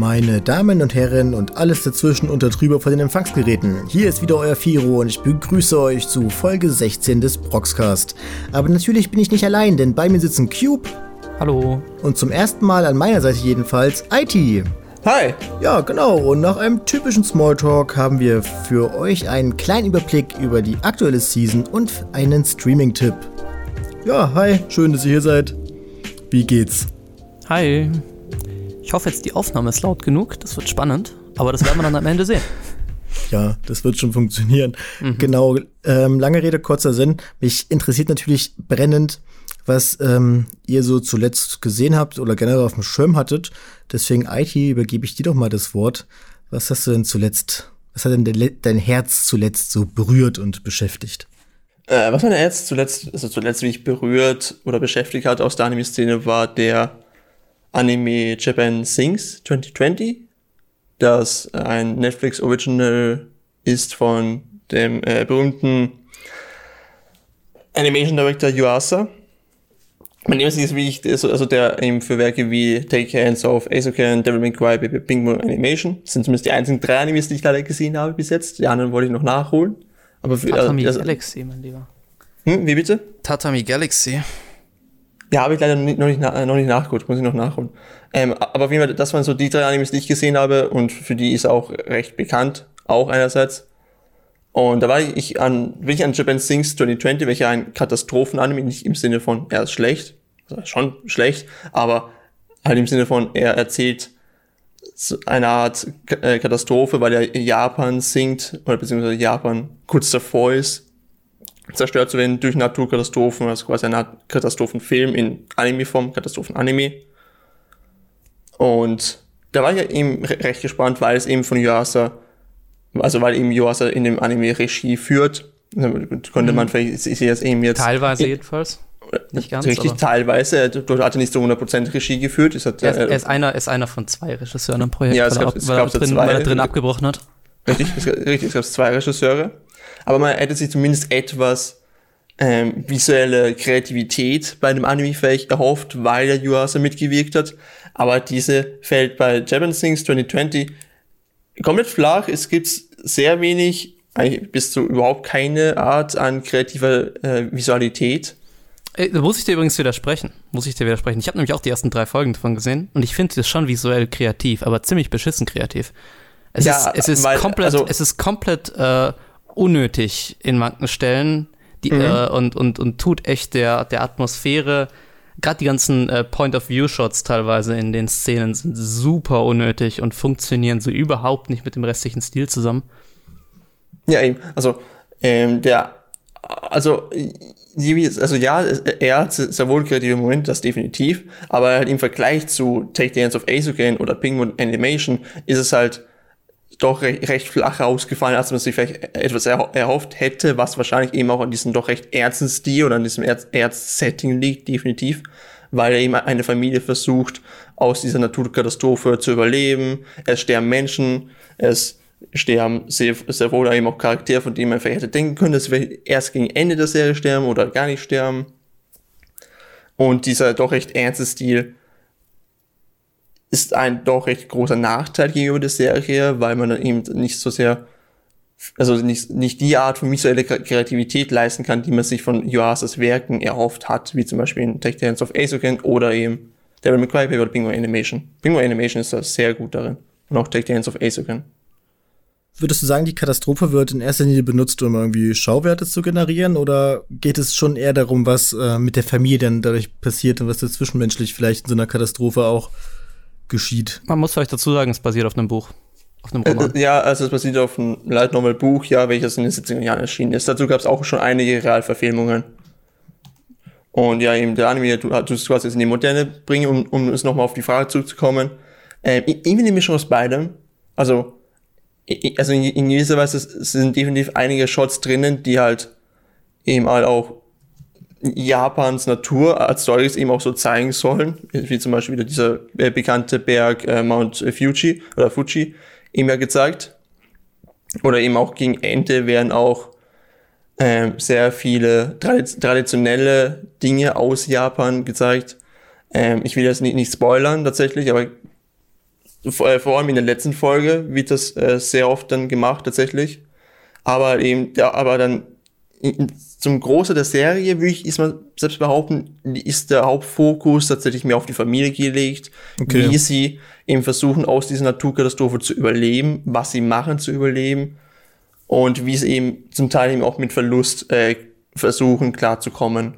Meine Damen und Herren und alles dazwischen und darüber vor den Empfangsgeräten. Hier ist wieder euer Firo und ich begrüße euch zu Folge 16 des Proxcast. Aber natürlich bin ich nicht allein, denn bei mir sitzen Cube. Hallo. Und zum ersten Mal an meiner Seite jedenfalls IT. Hi. Ja, genau. Und nach einem typischen Smalltalk haben wir für euch einen kleinen Überblick über die aktuelle Season und einen Streaming-Tipp. Ja, hi. Schön, dass ihr hier seid. Wie geht's? Hi. Ich hoffe jetzt, die Aufnahme ist laut genug. Das wird spannend. Aber das werden wir dann am Ende sehen. Ja, das wird schon funktionieren. Mhm. Genau. Ähm, lange Rede, kurzer Sinn. Mich interessiert natürlich brennend, was ähm, ihr so zuletzt gesehen habt oder generell auf dem Schirm hattet. Deswegen, IT, übergebe ich dir doch mal das Wort. Was hast du denn zuletzt, was hat denn dein Herz zuletzt so berührt und beschäftigt? Äh, was mein Herz zuletzt, also zuletzt mich berührt oder beschäftigt hat aus der Anime-Szene, war der Anime Japan Sings 2020, das ein Netflix Original ist von dem äh, berühmten Animation Director Yuasa. Man nimmt sich wie ich, also der eben für Werke wie Take Hands Off, Asokan, Devil May Cry, Baby Bingo Animation, das sind zumindest die einzigen drei Animes, die ich leider gesehen habe bis jetzt. Die anderen wollte ich noch nachholen. Aber für, Tatami also, Galaxy, mein Lieber. Hm, wie bitte? Tatami Galaxy. Ja, habe ich leider noch nicht, nicht, noch nicht nachgeholt, muss ich noch nachholen. Ähm, aber auf jeden Fall, das waren so die drei Animes, die ich gesehen habe und für die ist auch recht bekannt, auch einerseits. Und da war ich an, bin ich an Japan Sings 2020, welcher ein Katastrophenanime, nicht im Sinne von, er ist schlecht, also schon schlecht, aber halt im Sinne von, er erzählt eine Art äh, Katastrophe, weil er Japan singt, oder beziehungsweise Japan kurz davor ist, zerstört zu werden durch Naturkatastrophen, also quasi Art Katastrophenfilm in Anime-Form, Katastrophen-Anime. Und da war ich eben recht gespannt, weil es eben von Yuasa, also weil eben Yuasa in dem Anime Regie führt, konnte man mhm. vielleicht, ich sehe das eben jetzt. Teilweise jedenfalls. Nicht ganz. Richtig, teilweise. Dort hat er nicht so 100% Regie geführt. Hat, er, ist, er, ist einer, ist einer von zwei Regisseuren im Projekt, ja, es gab, weil, er, weil, er drin, weil er drin abgebrochen hat. Richtig, es, richtig, es gab zwei Regisseure aber man hätte sich zumindest etwas ähm, visuelle Kreativität bei dem Anime vielleicht erhofft, weil der Yuasa mitgewirkt hat. Aber diese fällt bei Japan Things 2020 komplett flach. Es gibt sehr wenig, bis zu überhaupt keine Art an kreativer äh, Visualität. Da muss ich dir übrigens widersprechen. Muss ich dir widersprechen. Ich habe nämlich auch die ersten drei Folgen davon gesehen und ich finde es schon visuell kreativ, aber ziemlich beschissen kreativ. Es ja, ist, es ist weil, komplett, also, es ist komplett äh, unnötig in manchen Stellen die, mhm. äh, und, und, und tut echt der, der Atmosphäre, gerade die ganzen äh, Point-of-View-Shots teilweise in den Szenen sind super unnötig und funktionieren so überhaupt nicht mit dem restlichen Stil zusammen. Ja, eben. Also, ähm, der, also, also ja, er hat sehr wohl kreative Momente, das definitiv, aber halt im Vergleich zu Take the Hands of Azuken oder Penguin Animation ist es halt doch recht, recht flach ausgefallen, als man sich vielleicht etwas erhofft hätte, was wahrscheinlich eben auch an diesem doch recht ernsten Stil oder an diesem Ernst-Setting liegt, definitiv, weil eben eine Familie versucht, aus dieser Naturkatastrophe zu überleben. Es sterben Menschen, es sterben sehr, sehr wohl eben auch Charaktere, von denen man vielleicht hätte denken können, dass wir erst gegen Ende der Serie sterben oder gar nicht sterben. Und dieser doch recht ernste Stil ist ein doch recht großer Nachteil gegenüber der Serie, weil man dann eben nicht so sehr, also nicht, nicht die Art von visueller Kreativität leisten kann, die man sich von Yuasas Werken erhofft hat, wie zum Beispiel in Tech Dance of Asoken oder eben Devil May Cry oder Bingo Animation. Bingo Animation ist da sehr gut darin. Und auch Tech Dance of Asoken. Würdest du sagen, die Katastrophe wird in erster Linie benutzt, um irgendwie Schauwerte zu generieren? Oder geht es schon eher darum, was äh, mit der Familie dann dadurch passiert und was da zwischenmenschlich vielleicht in so einer Katastrophe auch geschieht. Man muss vielleicht dazu sagen, es basiert auf einem Buch. Auf einem Roman. Äh, ja, also es basiert auf einem Light Novel Buch, ja, welches in den 70er Jahren erschienen ist. Dazu gab es auch schon einige Realverfilmungen. Und ja, eben der Anime, du tust quasi jetzt in die Moderne bringen, um, um es nochmal auf die Frage zurückzukommen. Ähm, irgendwie eine Mischung aus beidem. Also, also in, in gewisser Weise sind definitiv einige Shots drinnen, die halt eben halt auch Japans Natur als solches eben auch so zeigen sollen, wie zum Beispiel wieder dieser äh, bekannte Berg äh, Mount Fuji oder Fuji eben ja gezeigt. Oder eben auch gegen Ende werden auch äh, sehr viele traditionelle Dinge aus Japan gezeigt. Ähm, ich will das nicht, nicht spoilern tatsächlich, aber vor, äh, vor allem in der letzten Folge wird das äh, sehr oft dann gemacht tatsächlich. Aber eben, ja, aber dann zum Große der Serie, würde ich ist man selbst behaupten, ist der Hauptfokus tatsächlich mehr auf die Familie gelegt, okay. wie sie eben versuchen, aus dieser Naturkatastrophe zu überleben, was sie machen zu überleben und wie sie eben zum Teil eben auch mit Verlust äh, versuchen klarzukommen.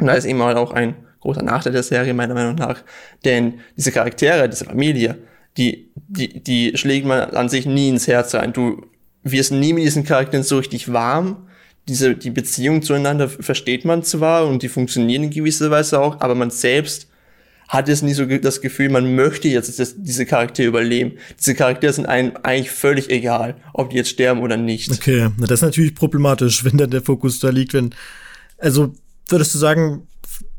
Und da ist eben halt auch ein großer Nachteil der Serie, meiner Meinung nach. Denn diese Charaktere, diese Familie, die, die, die schlägt man an sich nie ins Herz ein. Du wirst nie mit diesen Charakteren so richtig warm. Diese, die Beziehung zueinander versteht man zwar und die funktionieren in gewisser Weise auch, aber man selbst hat es nie so das Gefühl, man möchte jetzt dass diese Charaktere überleben. Diese Charaktere sind einem eigentlich völlig egal, ob die jetzt sterben oder nicht. Okay, na, das ist natürlich problematisch, wenn dann der Fokus da liegt, wenn, also würdest du sagen,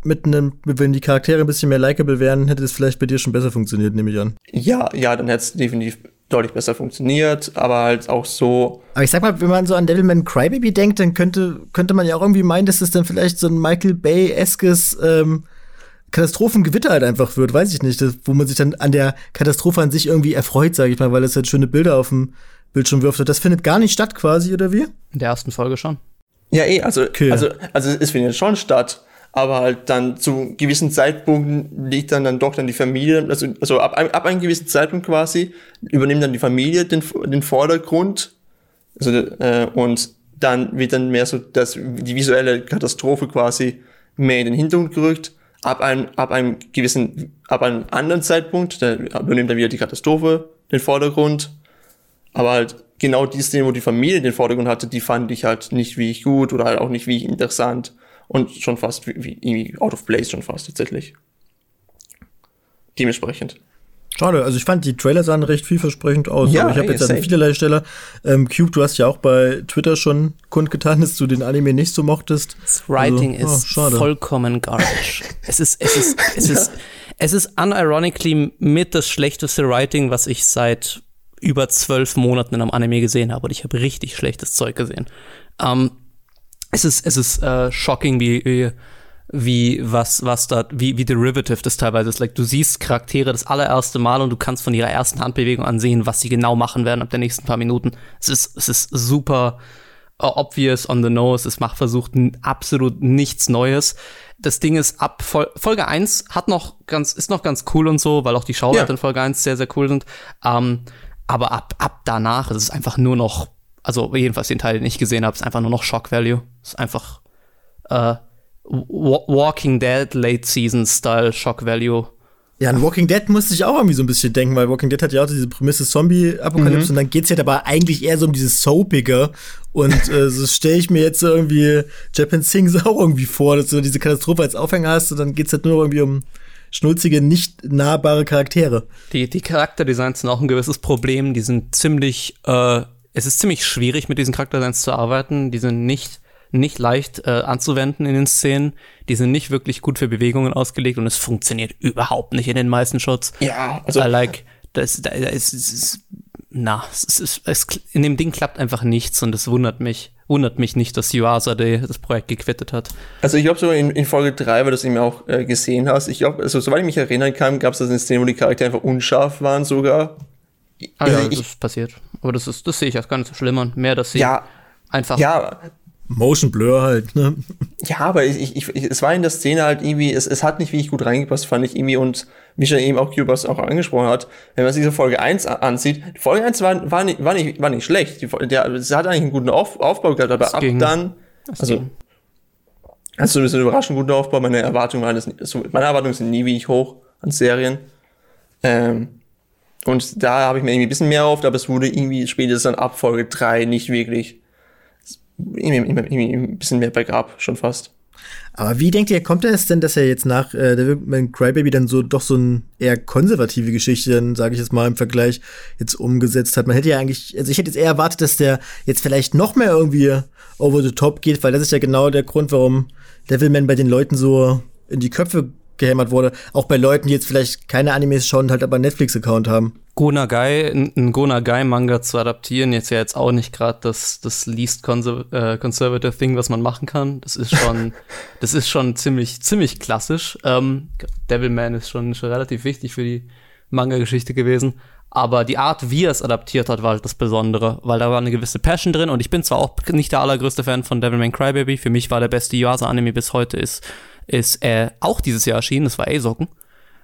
mit einem, wenn die Charaktere ein bisschen mehr likable wären, hätte es vielleicht bei dir schon besser funktioniert, nehme ich an. Ja, ja, dann hätte es definitiv deutlich besser funktioniert, aber halt auch so. Aber ich sag mal, wenn man so an Devilman Crybaby denkt, dann könnte, könnte man ja auch irgendwie meinen, dass es dann vielleicht so ein Michael Bay-eskes ähm, Katastrophengewitter halt einfach wird, weiß ich nicht, das, wo man sich dann an der Katastrophe an sich irgendwie erfreut, sage ich mal, weil es halt schöne Bilder auf dem Bildschirm wirft. Das findet gar nicht statt quasi, oder wie? In der ersten Folge schon. Ja, eh, also, okay. also, also es findet schon statt aber halt dann zu gewissen Zeitpunkten liegt dann dann doch dann die Familie, also, also ab, ab einem gewissen Zeitpunkt quasi übernimmt dann die Familie den, den Vordergrund also, äh, und dann wird dann mehr so das, die visuelle Katastrophe quasi mehr in den Hintergrund gerückt. Ab einem, ab einem gewissen, ab einem anderen Zeitpunkt, da übernimmt dann wieder die Katastrophe den Vordergrund. Aber halt genau die Szene, wo die Familie den Vordergrund hatte, die fand ich halt nicht wie ich gut oder halt auch nicht wie ich interessant und schon fast wie, wie out of place schon fast tatsächlich. Dementsprechend. Schade, also ich fand die Trailer sahen recht vielversprechend aus. Ja, aber ich habe jetzt an vielerlei Stelle. Ähm, Cube, du hast ja auch bei Twitter schon kundgetan, dass du den Anime nicht so mochtest. Das Writing also, ist oh, vollkommen garbage. es ist, es ist, es ist, es ist unironically mit das schlechteste Writing, was ich seit über zwölf Monaten in einem Anime gesehen habe. Und ich habe richtig schlechtes Zeug gesehen. Ähm, es ist, es ist äh, shocking, wie, wie, was, was da, wie, wie derivative das teilweise ist. Like, du siehst Charaktere das allererste Mal und du kannst von ihrer ersten Handbewegung ansehen, was sie genau machen werden ab der nächsten paar Minuten. Es ist, es ist super uh, obvious on the nose. Es macht versucht absolut nichts Neues. Das Ding ist, ab Vol Folge 1 hat noch ganz, ist noch ganz cool und so, weil auch die Schauwerte ja. in Folge 1 sehr, sehr cool sind. Um, ähm, aber ab, ab danach ist es einfach nur noch also jedenfalls den Teil, den ich gesehen habe, ist einfach nur noch Shock Value. Ist einfach äh, Walking Dead Late Season Style Shock Value. Ja, an Walking Dead musste ich auch irgendwie so ein bisschen denken, weil Walking Dead hat ja auch diese Prämisse Zombie-Apokalypse mhm. und dann geht's ja dabei eigentlich eher so um dieses Soapige und äh, so stelle ich mir jetzt irgendwie Japan Sings auch irgendwie vor, dass du diese Katastrophe als Aufhänger hast und dann geht's halt nur irgendwie um schnulzige, nicht nahbare Charaktere. Die, die Charakterdesigns sind auch ein gewisses Problem, die sind ziemlich äh, es ist ziemlich schwierig, mit diesen Charakterdesigns zu arbeiten. Die sind nicht, nicht leicht äh, anzuwenden in den Szenen. Die sind nicht wirklich gut für Bewegungen ausgelegt und es funktioniert überhaupt nicht in den meisten Shots. Ja, also. I like, das, das, das, ist, na, es ist, es, in dem Ding klappt einfach nichts und es wundert mich. Wundert mich nicht, dass Yuasa das Projekt gequittet hat. Also ich glaube so in, in Folge 3, weil du es eben auch äh, gesehen hast, ich glaube, also soweit ich mich erinnern kann, gab es das eine Szene, wo die Charaktere einfach unscharf waren sogar. Ah ja, ich, das ist passiert. Aber das ist, das sehe ich als gar nicht so schlimm an. Mehr, dass sie ja, einfach. Ja. Motion Blur halt, ne? Ja, aber ich, ich, ich, es war in der Szene halt irgendwie, es, es hat nicht wirklich gut reingepasst, fand ich irgendwie. Und wie schon eben auch Cubas auch angesprochen hat, wenn man sich diese Folge 1 ansieht, Folge 1 war, war, nicht, war, nicht, war nicht schlecht. Die, der, es hat eigentlich einen guten Auf, Aufbau gehabt, aber das ab ging. dann. Also, ging. Also ein bisschen überraschend guter Aufbau. Meine Erwartungen waren das, also meine Erwartungen sind nie wie ich hoch an Serien. Ähm, und da habe ich mir irgendwie ein bisschen mehr erhofft, aber es wurde irgendwie spätestens dann ab Folge 3 nicht wirklich irgendwie, irgendwie ein bisschen mehr bergab, schon fast. Aber wie denkt ihr, kommt es denn, dass er jetzt nach äh, Devil Crybaby dann so doch so eine eher konservative Geschichte, dann sage ich jetzt mal im Vergleich, jetzt umgesetzt hat? Man hätte ja eigentlich, also ich hätte jetzt eher erwartet, dass der jetzt vielleicht noch mehr irgendwie over the top geht, weil das ist ja genau der Grund, warum Devilman bei den Leuten so in die Köpfe gehämmert wurde. Auch bei Leuten, die jetzt vielleicht keine Animes schauen, halt aber einen Netflix-Account haben. Gonagai, ein Gonagai-Manga zu adaptieren, jetzt ja jetzt auch nicht gerade das, das least conser äh, conservative Thing, was man machen kann. Das ist schon, das ist schon ziemlich, ziemlich klassisch. Ähm, Devilman ist schon, schon relativ wichtig für die Manga-Geschichte gewesen. Aber die Art, wie er es adaptiert hat, war halt das Besondere, weil da war eine gewisse Passion drin und ich bin zwar auch nicht der allergrößte Fan von Devilman Crybaby, für mich war der beste Yuasa-Anime bis heute ist, ist äh, auch dieses Jahr erschienen, das war A-Socken.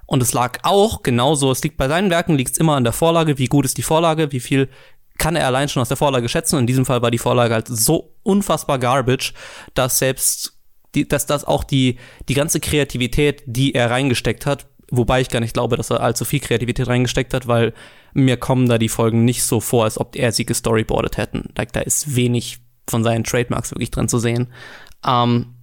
Und es lag auch genauso, es liegt bei seinen Werken, liegt es immer an der Vorlage, wie gut ist die Vorlage, wie viel kann er allein schon aus der Vorlage schätzen. In diesem Fall war die Vorlage halt so unfassbar garbage, dass selbst die, dass das auch die, die ganze Kreativität, die er reingesteckt hat, wobei ich gar nicht glaube, dass er allzu viel Kreativität reingesteckt hat, weil mir kommen da die Folgen nicht so vor, als ob er sie gestoryboardet hätten. Like, da ist wenig von seinen Trademarks wirklich drin zu sehen. Ähm,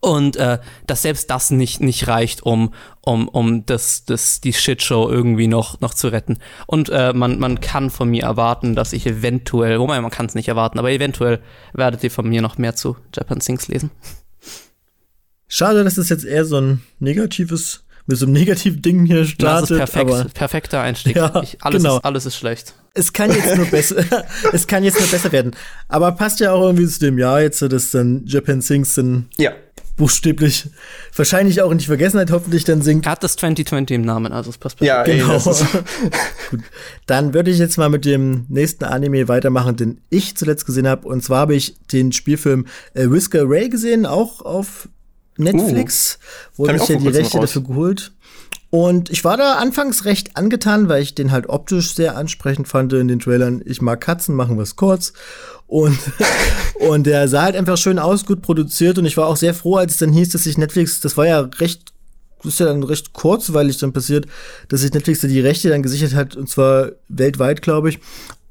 und äh, dass selbst das nicht, nicht reicht, um, um, um das, das, die Shitshow irgendwie noch, noch zu retten. Und äh, man, man kann von mir erwarten, dass ich eventuell, wobei man kann es nicht erwarten, aber eventuell werdet ihr von mir noch mehr zu Japan Sings lesen. Schade, dass es jetzt eher so ein negatives, mit so einem negativen Ding hier startet. Das ist perfekt, aber, perfekter Einstieg. Ja, ich, alles, genau. ist, alles ist schlecht. Es kann jetzt nur besser, es kann jetzt nur besser werden. Aber passt ja auch irgendwie zu dem Jahr jetzt, dass dann Japan Sings dann ja buchstäblich wahrscheinlich auch in die Vergessenheit hoffentlich dann sinkt. Hat das 2020 im Namen, also es passt perfekt. Ja, genau. Ey, Gut. Dann würde ich jetzt mal mit dem nächsten Anime weitermachen, den ich zuletzt gesehen habe. Und zwar habe ich den Spielfilm äh, Whisker Ray gesehen, auch auf Netflix. Uh, wurde ich ja die Rechte dafür geholt. Und ich war da anfangs recht angetan, weil ich den halt optisch sehr ansprechend fand in den Trailern. Ich mag Katzen, machen es kurz. Und, und der sah halt einfach schön aus, gut produziert. Und ich war auch sehr froh, als es dann hieß, dass sich Netflix, das war ja recht, ist ja dann recht kurzweilig dann passiert, dass sich Netflix da die Rechte dann gesichert hat, und zwar weltweit, glaube ich.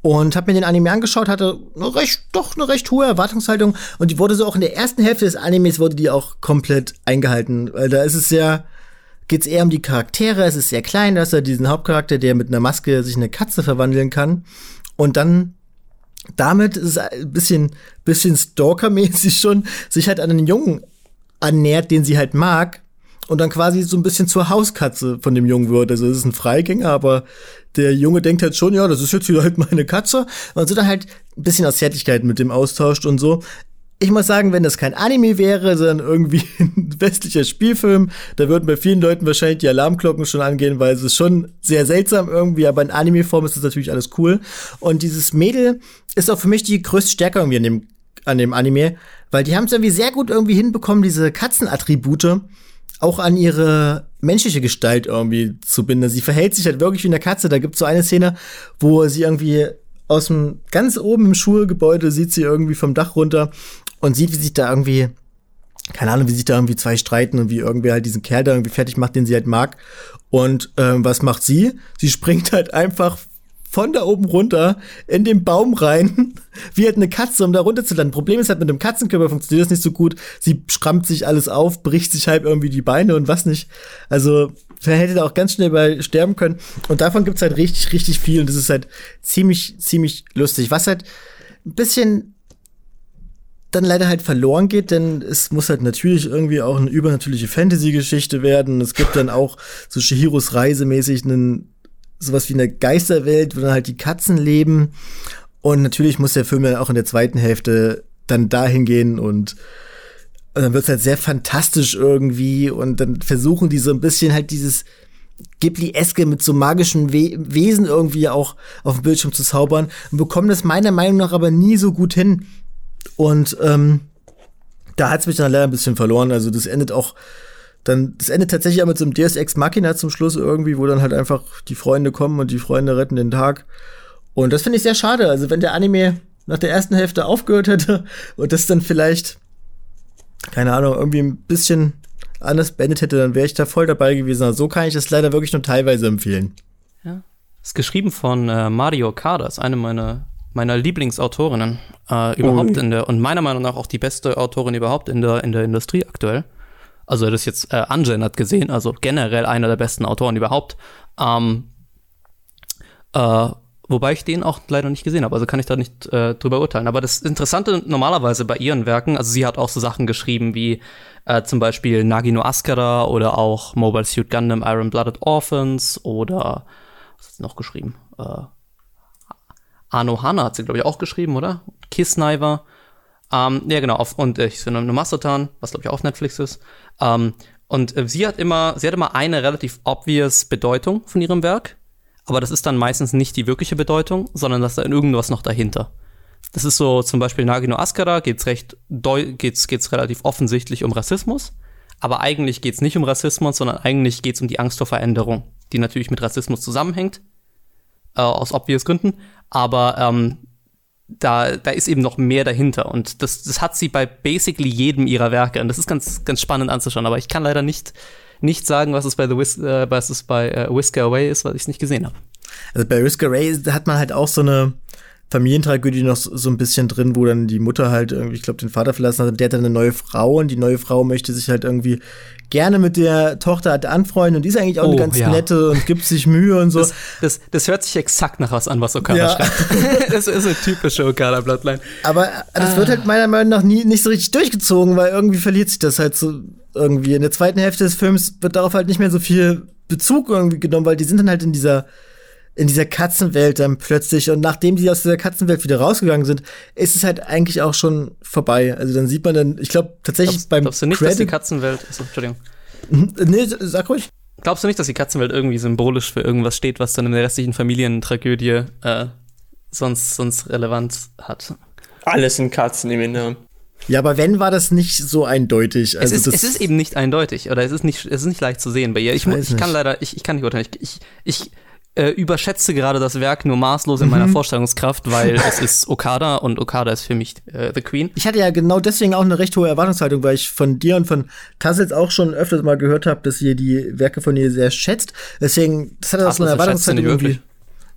Und habe mir den Anime angeschaut, hatte eine recht, doch eine recht hohe Erwartungshaltung. Und die wurde so auch in der ersten Hälfte des Animes wurde die auch komplett eingehalten. Weil da ist es sehr, geht es eher um die Charaktere. Es ist sehr klein, dass er diesen Hauptcharakter, der mit einer Maske sich in eine Katze verwandeln kann. Und dann damit ist es ein bisschen, bisschen Stalker-mäßig schon, sich halt an einen Jungen annähert, den sie halt mag. Und dann quasi so ein bisschen zur Hauskatze von dem Jungen wird. Also es ist ein Freigänger, aber der Junge denkt halt schon, ja, das ist jetzt wieder halt meine Katze. Und so dann halt ein bisschen aus Zärtlichkeit mit dem austauscht und so ich muss sagen, wenn das kein Anime wäre, sondern irgendwie ein westlicher Spielfilm, da würden bei vielen Leuten wahrscheinlich die Alarmglocken schon angehen, weil es ist schon sehr seltsam irgendwie, aber in Anime-Form ist das natürlich alles cool. Und dieses Mädel ist auch für mich die größte Stärke irgendwie an dem, an dem Anime, weil die haben es irgendwie sehr gut irgendwie hinbekommen, diese Katzenattribute auch an ihre menschliche Gestalt irgendwie zu binden. Sie verhält sich halt wirklich wie eine Katze. Da gibt es so eine Szene, wo sie irgendwie aus dem ganz oben im Schulgebäude sieht sie irgendwie vom Dach runter und sieht, wie sich da irgendwie, keine Ahnung, wie sich da irgendwie zwei streiten und wie irgendwer halt diesen Kerl da irgendwie fertig macht, den sie halt mag. Und ähm, was macht sie? Sie springt halt einfach von da oben runter in den Baum rein, wie halt eine Katze, um da runter zu landen. Problem ist halt, mit dem Katzenkörper funktioniert das nicht so gut. Sie schrammt sich alles auf, bricht sich halt irgendwie die Beine und was nicht. Also, hätte da auch ganz schnell bei sterben können. Und davon gibt's halt richtig, richtig viel. Und das ist halt ziemlich, ziemlich lustig. Was halt ein bisschen dann leider halt verloren geht, denn es muss halt natürlich irgendwie auch eine übernatürliche Fantasy-Geschichte werden. Es gibt dann auch so Shihiros Reise mäßig einen, sowas wie eine Geisterwelt, wo dann halt die Katzen leben. Und natürlich muss der Film dann auch in der zweiten Hälfte dann dahin gehen und, und dann wird's halt sehr fantastisch irgendwie und dann versuchen die so ein bisschen halt dieses Ghibli-eske mit so magischen We Wesen irgendwie auch auf dem Bildschirm zu zaubern und bekommen das meiner Meinung nach aber nie so gut hin. Und ähm, da hat es mich dann leider ein bisschen verloren. Also das endet auch dann, das endet tatsächlich auch mit so einem Deus Ex Machina zum Schluss irgendwie, wo dann halt einfach die Freunde kommen und die Freunde retten den Tag. Und das finde ich sehr schade. Also wenn der Anime nach der ersten Hälfte aufgehört hätte und das dann vielleicht, keine Ahnung, irgendwie ein bisschen anders beendet hätte, dann wäre ich da voll dabei gewesen. Also so kann ich das leider wirklich nur teilweise empfehlen. Ja. Ist geschrieben von äh, Mario Kadas, eine meiner meiner Lieblingsautorinnen äh, überhaupt oh. in der und meiner Meinung nach auch die beste Autorin überhaupt in der in der Industrie aktuell. Also das jetzt äh, hat gesehen, also generell einer der besten Autoren überhaupt. Ähm, äh, wobei ich den auch leider nicht gesehen habe, also kann ich da nicht äh, drüber urteilen. Aber das Interessante normalerweise bei ihren Werken, also sie hat auch so Sachen geschrieben wie äh, zum Beispiel Nagino Askara oder auch Mobile Suit Gundam Iron Blooded Orphans oder was hat sie noch geschrieben? Arno Hanna hat sie, glaube ich, auch geschrieben, oder? Kissniver. Ähm, ja, genau, auf, und äh, Mastotan, was, glaube ich, auch auf Netflix ist. Ähm, Und äh, sie hat immer, sie hat immer eine relativ obvious Bedeutung von ihrem Werk, aber das ist dann meistens nicht die wirkliche Bedeutung, sondern dass da irgendwas noch dahinter. Das ist so zum Beispiel Nagino Askara geht's recht geht's geht's relativ offensichtlich um Rassismus, aber eigentlich geht's nicht um Rassismus, sondern eigentlich geht's um die Angst vor Veränderung, die natürlich mit Rassismus zusammenhängt äh, aus obvious Gründen, aber ähm, da, da ist eben noch mehr dahinter. Und das, das hat sie bei basically jedem ihrer Werke. Und das ist ganz, ganz spannend anzuschauen. Aber ich kann leider nicht, nicht sagen, was es bei, The Whis äh, was es bei äh, Whisker Away ist, weil ich es nicht gesehen habe. Also bei Whisker Away hat man halt auch so eine Familientragödie noch so ein bisschen drin, wo dann die Mutter halt irgendwie, ich glaube, den Vater verlassen hat und der hat dann eine neue Frau und die neue Frau möchte sich halt irgendwie gerne mit der Tochter halt anfreunden und die ist eigentlich auch oh, eine ganz ja. nette und gibt sich Mühe und so. Das, das, das, hört sich exakt nach was an, was Okada ja. schreibt. das ist eine typische Okada-Bloodline. Aber das ah. wird halt meiner Meinung nach nie, nicht so richtig durchgezogen, weil irgendwie verliert sich das halt so irgendwie. In der zweiten Hälfte des Films wird darauf halt nicht mehr so viel Bezug irgendwie genommen, weil die sind dann halt in dieser in dieser Katzenwelt dann plötzlich und nachdem die aus dieser Katzenwelt wieder rausgegangen sind, ist es halt eigentlich auch schon vorbei. Also dann sieht man dann, ich glaube tatsächlich glaubst, beim Glaubst du nicht, Credit dass die Katzenwelt, achso, Entschuldigung. Nee, sag ruhig. Glaubst du nicht, dass die Katzenwelt irgendwie symbolisch für irgendwas steht, was dann in der restlichen Familientragödie äh, sonst, sonst relevant hat? Alles sind Katzen im Inneren. Ja, aber wenn war das nicht so eindeutig? Also es, ist, es ist eben nicht eindeutig oder es ist nicht, es ist nicht leicht zu sehen bei ihr. Ich, ich, ich kann leider, ich, ich kann nicht urteilen. Ich, ich, äh, überschätze gerade das Werk nur maßlos in mhm. meiner Vorstellungskraft, weil es ist Okada und Okada ist für mich äh, The Queen. Ich hatte ja genau deswegen auch eine recht hohe Erwartungshaltung, weil ich von dir und von Tassels auch schon öfters mal gehört habe, dass ihr die Werke von ihr sehr schätzt. Deswegen, das hat auch so eine Erwartungshaltung irgendwie.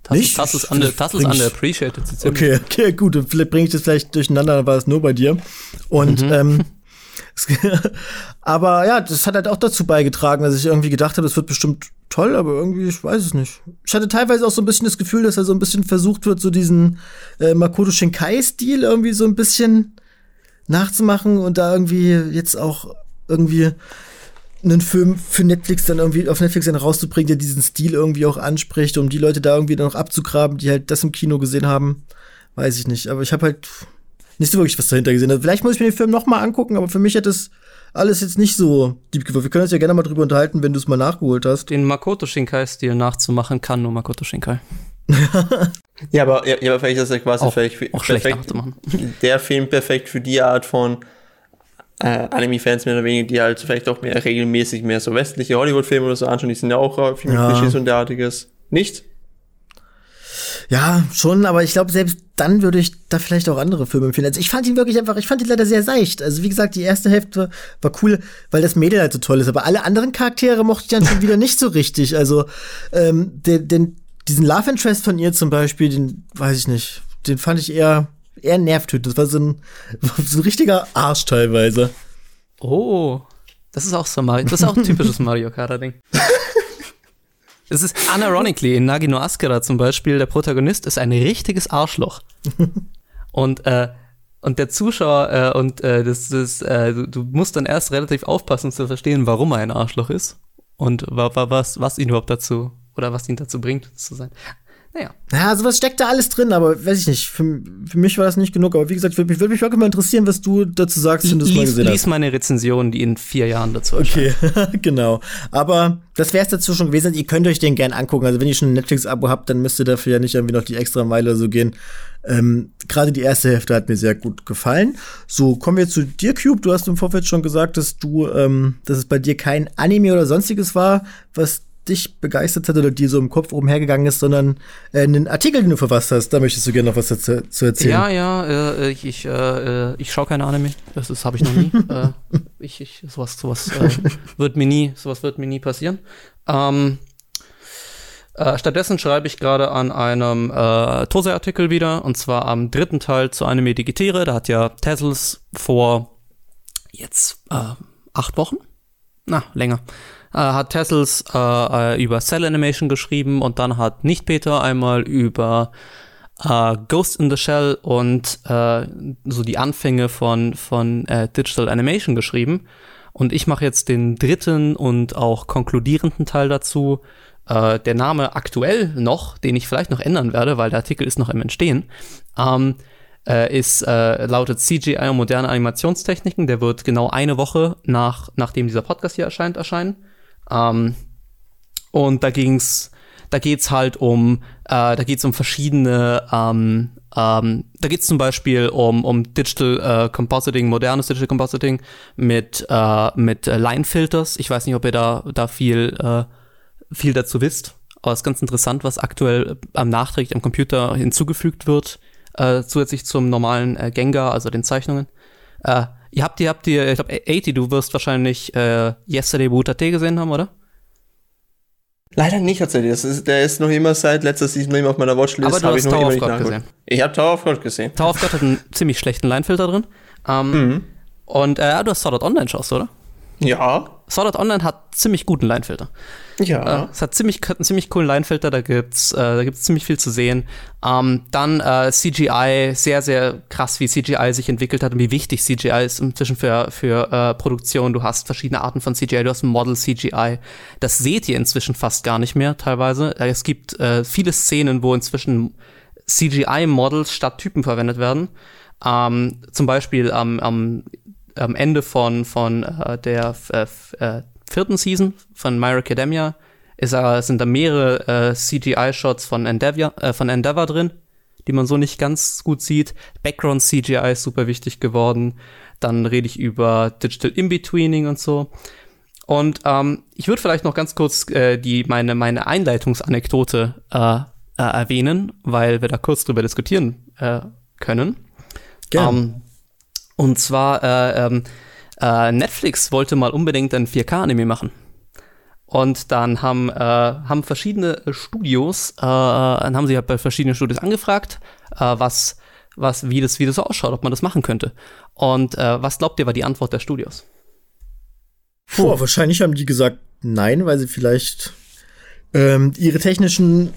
Tassel, nicht? Tassel ist, under, Tassel ist underappreciated. Okay, okay, gut. Vielleicht bringe ich das vielleicht durcheinander, dann war es nur bei dir. Und mhm. ähm, aber ja, das hat halt auch dazu beigetragen, dass ich irgendwie gedacht habe, es wird bestimmt toll, aber irgendwie, ich weiß es nicht. Ich hatte teilweise auch so ein bisschen das Gefühl, dass er so ein bisschen versucht wird, so diesen äh, Makoto Shinkai-Stil irgendwie so ein bisschen nachzumachen und da irgendwie jetzt auch irgendwie einen Film für Netflix dann irgendwie auf Netflix dann rauszubringen, der diesen Stil irgendwie auch anspricht, um die Leute da irgendwie dann noch abzugraben, die halt das im Kino gesehen haben. Weiß ich nicht. Aber ich habe halt nicht so wirklich was dahinter gesehen. Also vielleicht muss ich mir den Film noch mal angucken, aber für mich hat das alles jetzt nicht so deep geworden. Wir können uns ja gerne mal drüber unterhalten, wenn du es mal nachgeholt hast. Den Makoto Shinkai-Stil nachzumachen kann nur Makoto Shinkai. ja, aber, ja, aber vielleicht ist das ja quasi auch, vielleicht auch perfekt, nachzumachen. der Film perfekt für die Art von äh, Anime-Fans mehr oder weniger, die halt vielleicht auch mehr regelmäßig mehr so westliche Hollywood-Filme oder so anschauen, die sind ja auch häufig mit ja. Klischees und derartiges. Nicht? Ja, schon, aber ich glaube, selbst dann würde ich da vielleicht auch andere Filme empfehlen. Also ich fand ihn wirklich einfach, ich fand ihn leider sehr seicht. Also wie gesagt, die erste Hälfte war cool, weil das Mädel halt so toll ist. Aber alle anderen Charaktere mochte ich dann schon wieder nicht so richtig. Also ähm, den, den, diesen Love Interest von ihr zum Beispiel, den weiß ich nicht, den fand ich eher, eher nervtötend. Das war so ein, so ein richtiger Arsch teilweise. Oh, das ist auch so Mario, das ist auch ein typisches Mario Kart-Ding. Es ist unironically in Nagino Askara zum Beispiel, der Protagonist ist ein richtiges Arschloch. und, äh, und der Zuschauer, äh, und äh, das, das, äh, du, du, musst dann erst relativ aufpassen, zu verstehen, warum er ein Arschloch ist. Und wa, wa, was, was ihn überhaupt dazu, oder was ihn dazu bringt, zu sein. Naja. Ja, sowas steckt da alles drin, aber weiß ich nicht. Für, für mich war das nicht genug. Aber wie gesagt, würde mich, würd mich wirklich mal interessieren, was du dazu sagst, wenn du es mal gesehen hast. Lies meine Rezension, die in vier Jahren dazu Okay, genau. Aber das wäre es dazu schon gewesen. Ihr könnt euch den gern angucken. Also wenn ihr schon ein Netflix-Abo habt, dann müsst ihr dafür ja nicht irgendwie noch die extra Meile so gehen. Ähm, Gerade die erste Hälfte hat mir sehr gut gefallen. So, kommen wir zu dir, Cube. Du hast im Vorfeld schon gesagt, dass du, ähm, dass es bei dir kein Anime oder sonstiges war, was dich begeistert hat oder dir so im Kopf oben hergegangen ist, sondern äh, einen Artikel, den du verfasst hast. Da möchtest du gerne noch was dazu, zu erzählen. Ja, ja, äh, ich, ich, äh, ich schaue keine Anime. Das, das habe ich noch nie. äh, ich, ich, sowas sowas äh, wird mir nie, sowas wird mir nie passieren. Ähm, äh, stattdessen schreibe ich gerade an einem äh, Tose-Artikel wieder, und zwar am dritten Teil zu Anime Digitere. Da hat ja Tessels vor jetzt äh, acht Wochen, na, länger, äh, hat Tessels äh, äh, über Cell Animation geschrieben und dann hat nicht Peter einmal über äh, Ghost in the Shell und äh, so die Anfänge von, von äh, Digital Animation geschrieben. Und ich mache jetzt den dritten und auch konkludierenden Teil dazu. Der Name aktuell noch, den ich vielleicht noch ändern werde, weil der Artikel ist noch im Entstehen, ähm, äh, ist, äh, lautet CGI und moderne Animationstechniken. Der wird genau eine Woche nach, nachdem dieser Podcast hier erscheint, erscheinen. Ähm, und da ging's, da geht's halt um, äh, da geht's um verschiedene, ähm, ähm, da geht's zum Beispiel um, um Digital äh, Compositing, modernes Digital Compositing mit, äh, mit äh, Line Filters. Ich weiß nicht, ob ihr da, da viel, äh, viel dazu wisst. Aber es ist ganz interessant, was aktuell am nachträglich am Computer hinzugefügt wird, äh, zusätzlich zum normalen äh, Gengar, also den Zeichnungen. Äh, ihr habt, ihr habt, ihr, ich glaube, 80, du wirst wahrscheinlich äh, Yesterday Butate gesehen haben, oder? Leider nicht tatsächlich. Das ist, der ist noch immer seit letzter Season immer auf meiner Watchlist. Aber du hast ich noch Tower of God gesehen. Ich habe Tower of God gesehen. Tower of God hat einen ziemlich schlechten Linefilter drin. Ähm, mhm. Und äh, du hast Sword Art Online schaust, oder? Ja. Sword Art Online hat ziemlich guten Linefilter. Ja. Äh, es hat ziemlich, einen ziemlich coolen Linefilter, da gibt's, äh, da gibt's ziemlich viel zu sehen. Ähm, dann äh, CGI, sehr, sehr krass, wie CGI sich entwickelt hat und wie wichtig CGI ist inzwischen für, für äh, Produktion. Du hast verschiedene Arten von CGI, du hast Model CGI. Das seht ihr inzwischen fast gar nicht mehr, teilweise. Äh, es gibt äh, viele Szenen, wo inzwischen CGI-Models statt Typen verwendet werden. Ähm, zum Beispiel am, am, am Ende von, von äh, der äh, äh vierten Season von My Academia ist, äh, sind da mehrere äh, CGI-Shots von Endeavor, äh, von Endeavor drin, die man so nicht ganz gut sieht. Background CGI ist super wichtig geworden. Dann rede ich über Digital In-Betweening und so. Und ähm, ich würde vielleicht noch ganz kurz äh, die, meine, meine Einleitungsanekdote äh, äh, erwähnen, weil wir da kurz drüber diskutieren äh, können. Gerne. Um, ähm, und zwar, äh, ähm, äh, Netflix wollte mal unbedingt ein 4K-Anime machen. Und dann haben, äh, haben verschiedene Studios, äh, dann haben sie halt bei verschiedenen Studios angefragt, äh, was, was, wie das, wie das ausschaut, ob man das machen könnte. Und äh, was glaubt ihr, war die Antwort der Studios? Puh, wahrscheinlich haben die gesagt nein, weil sie vielleicht ähm, ihre technischen,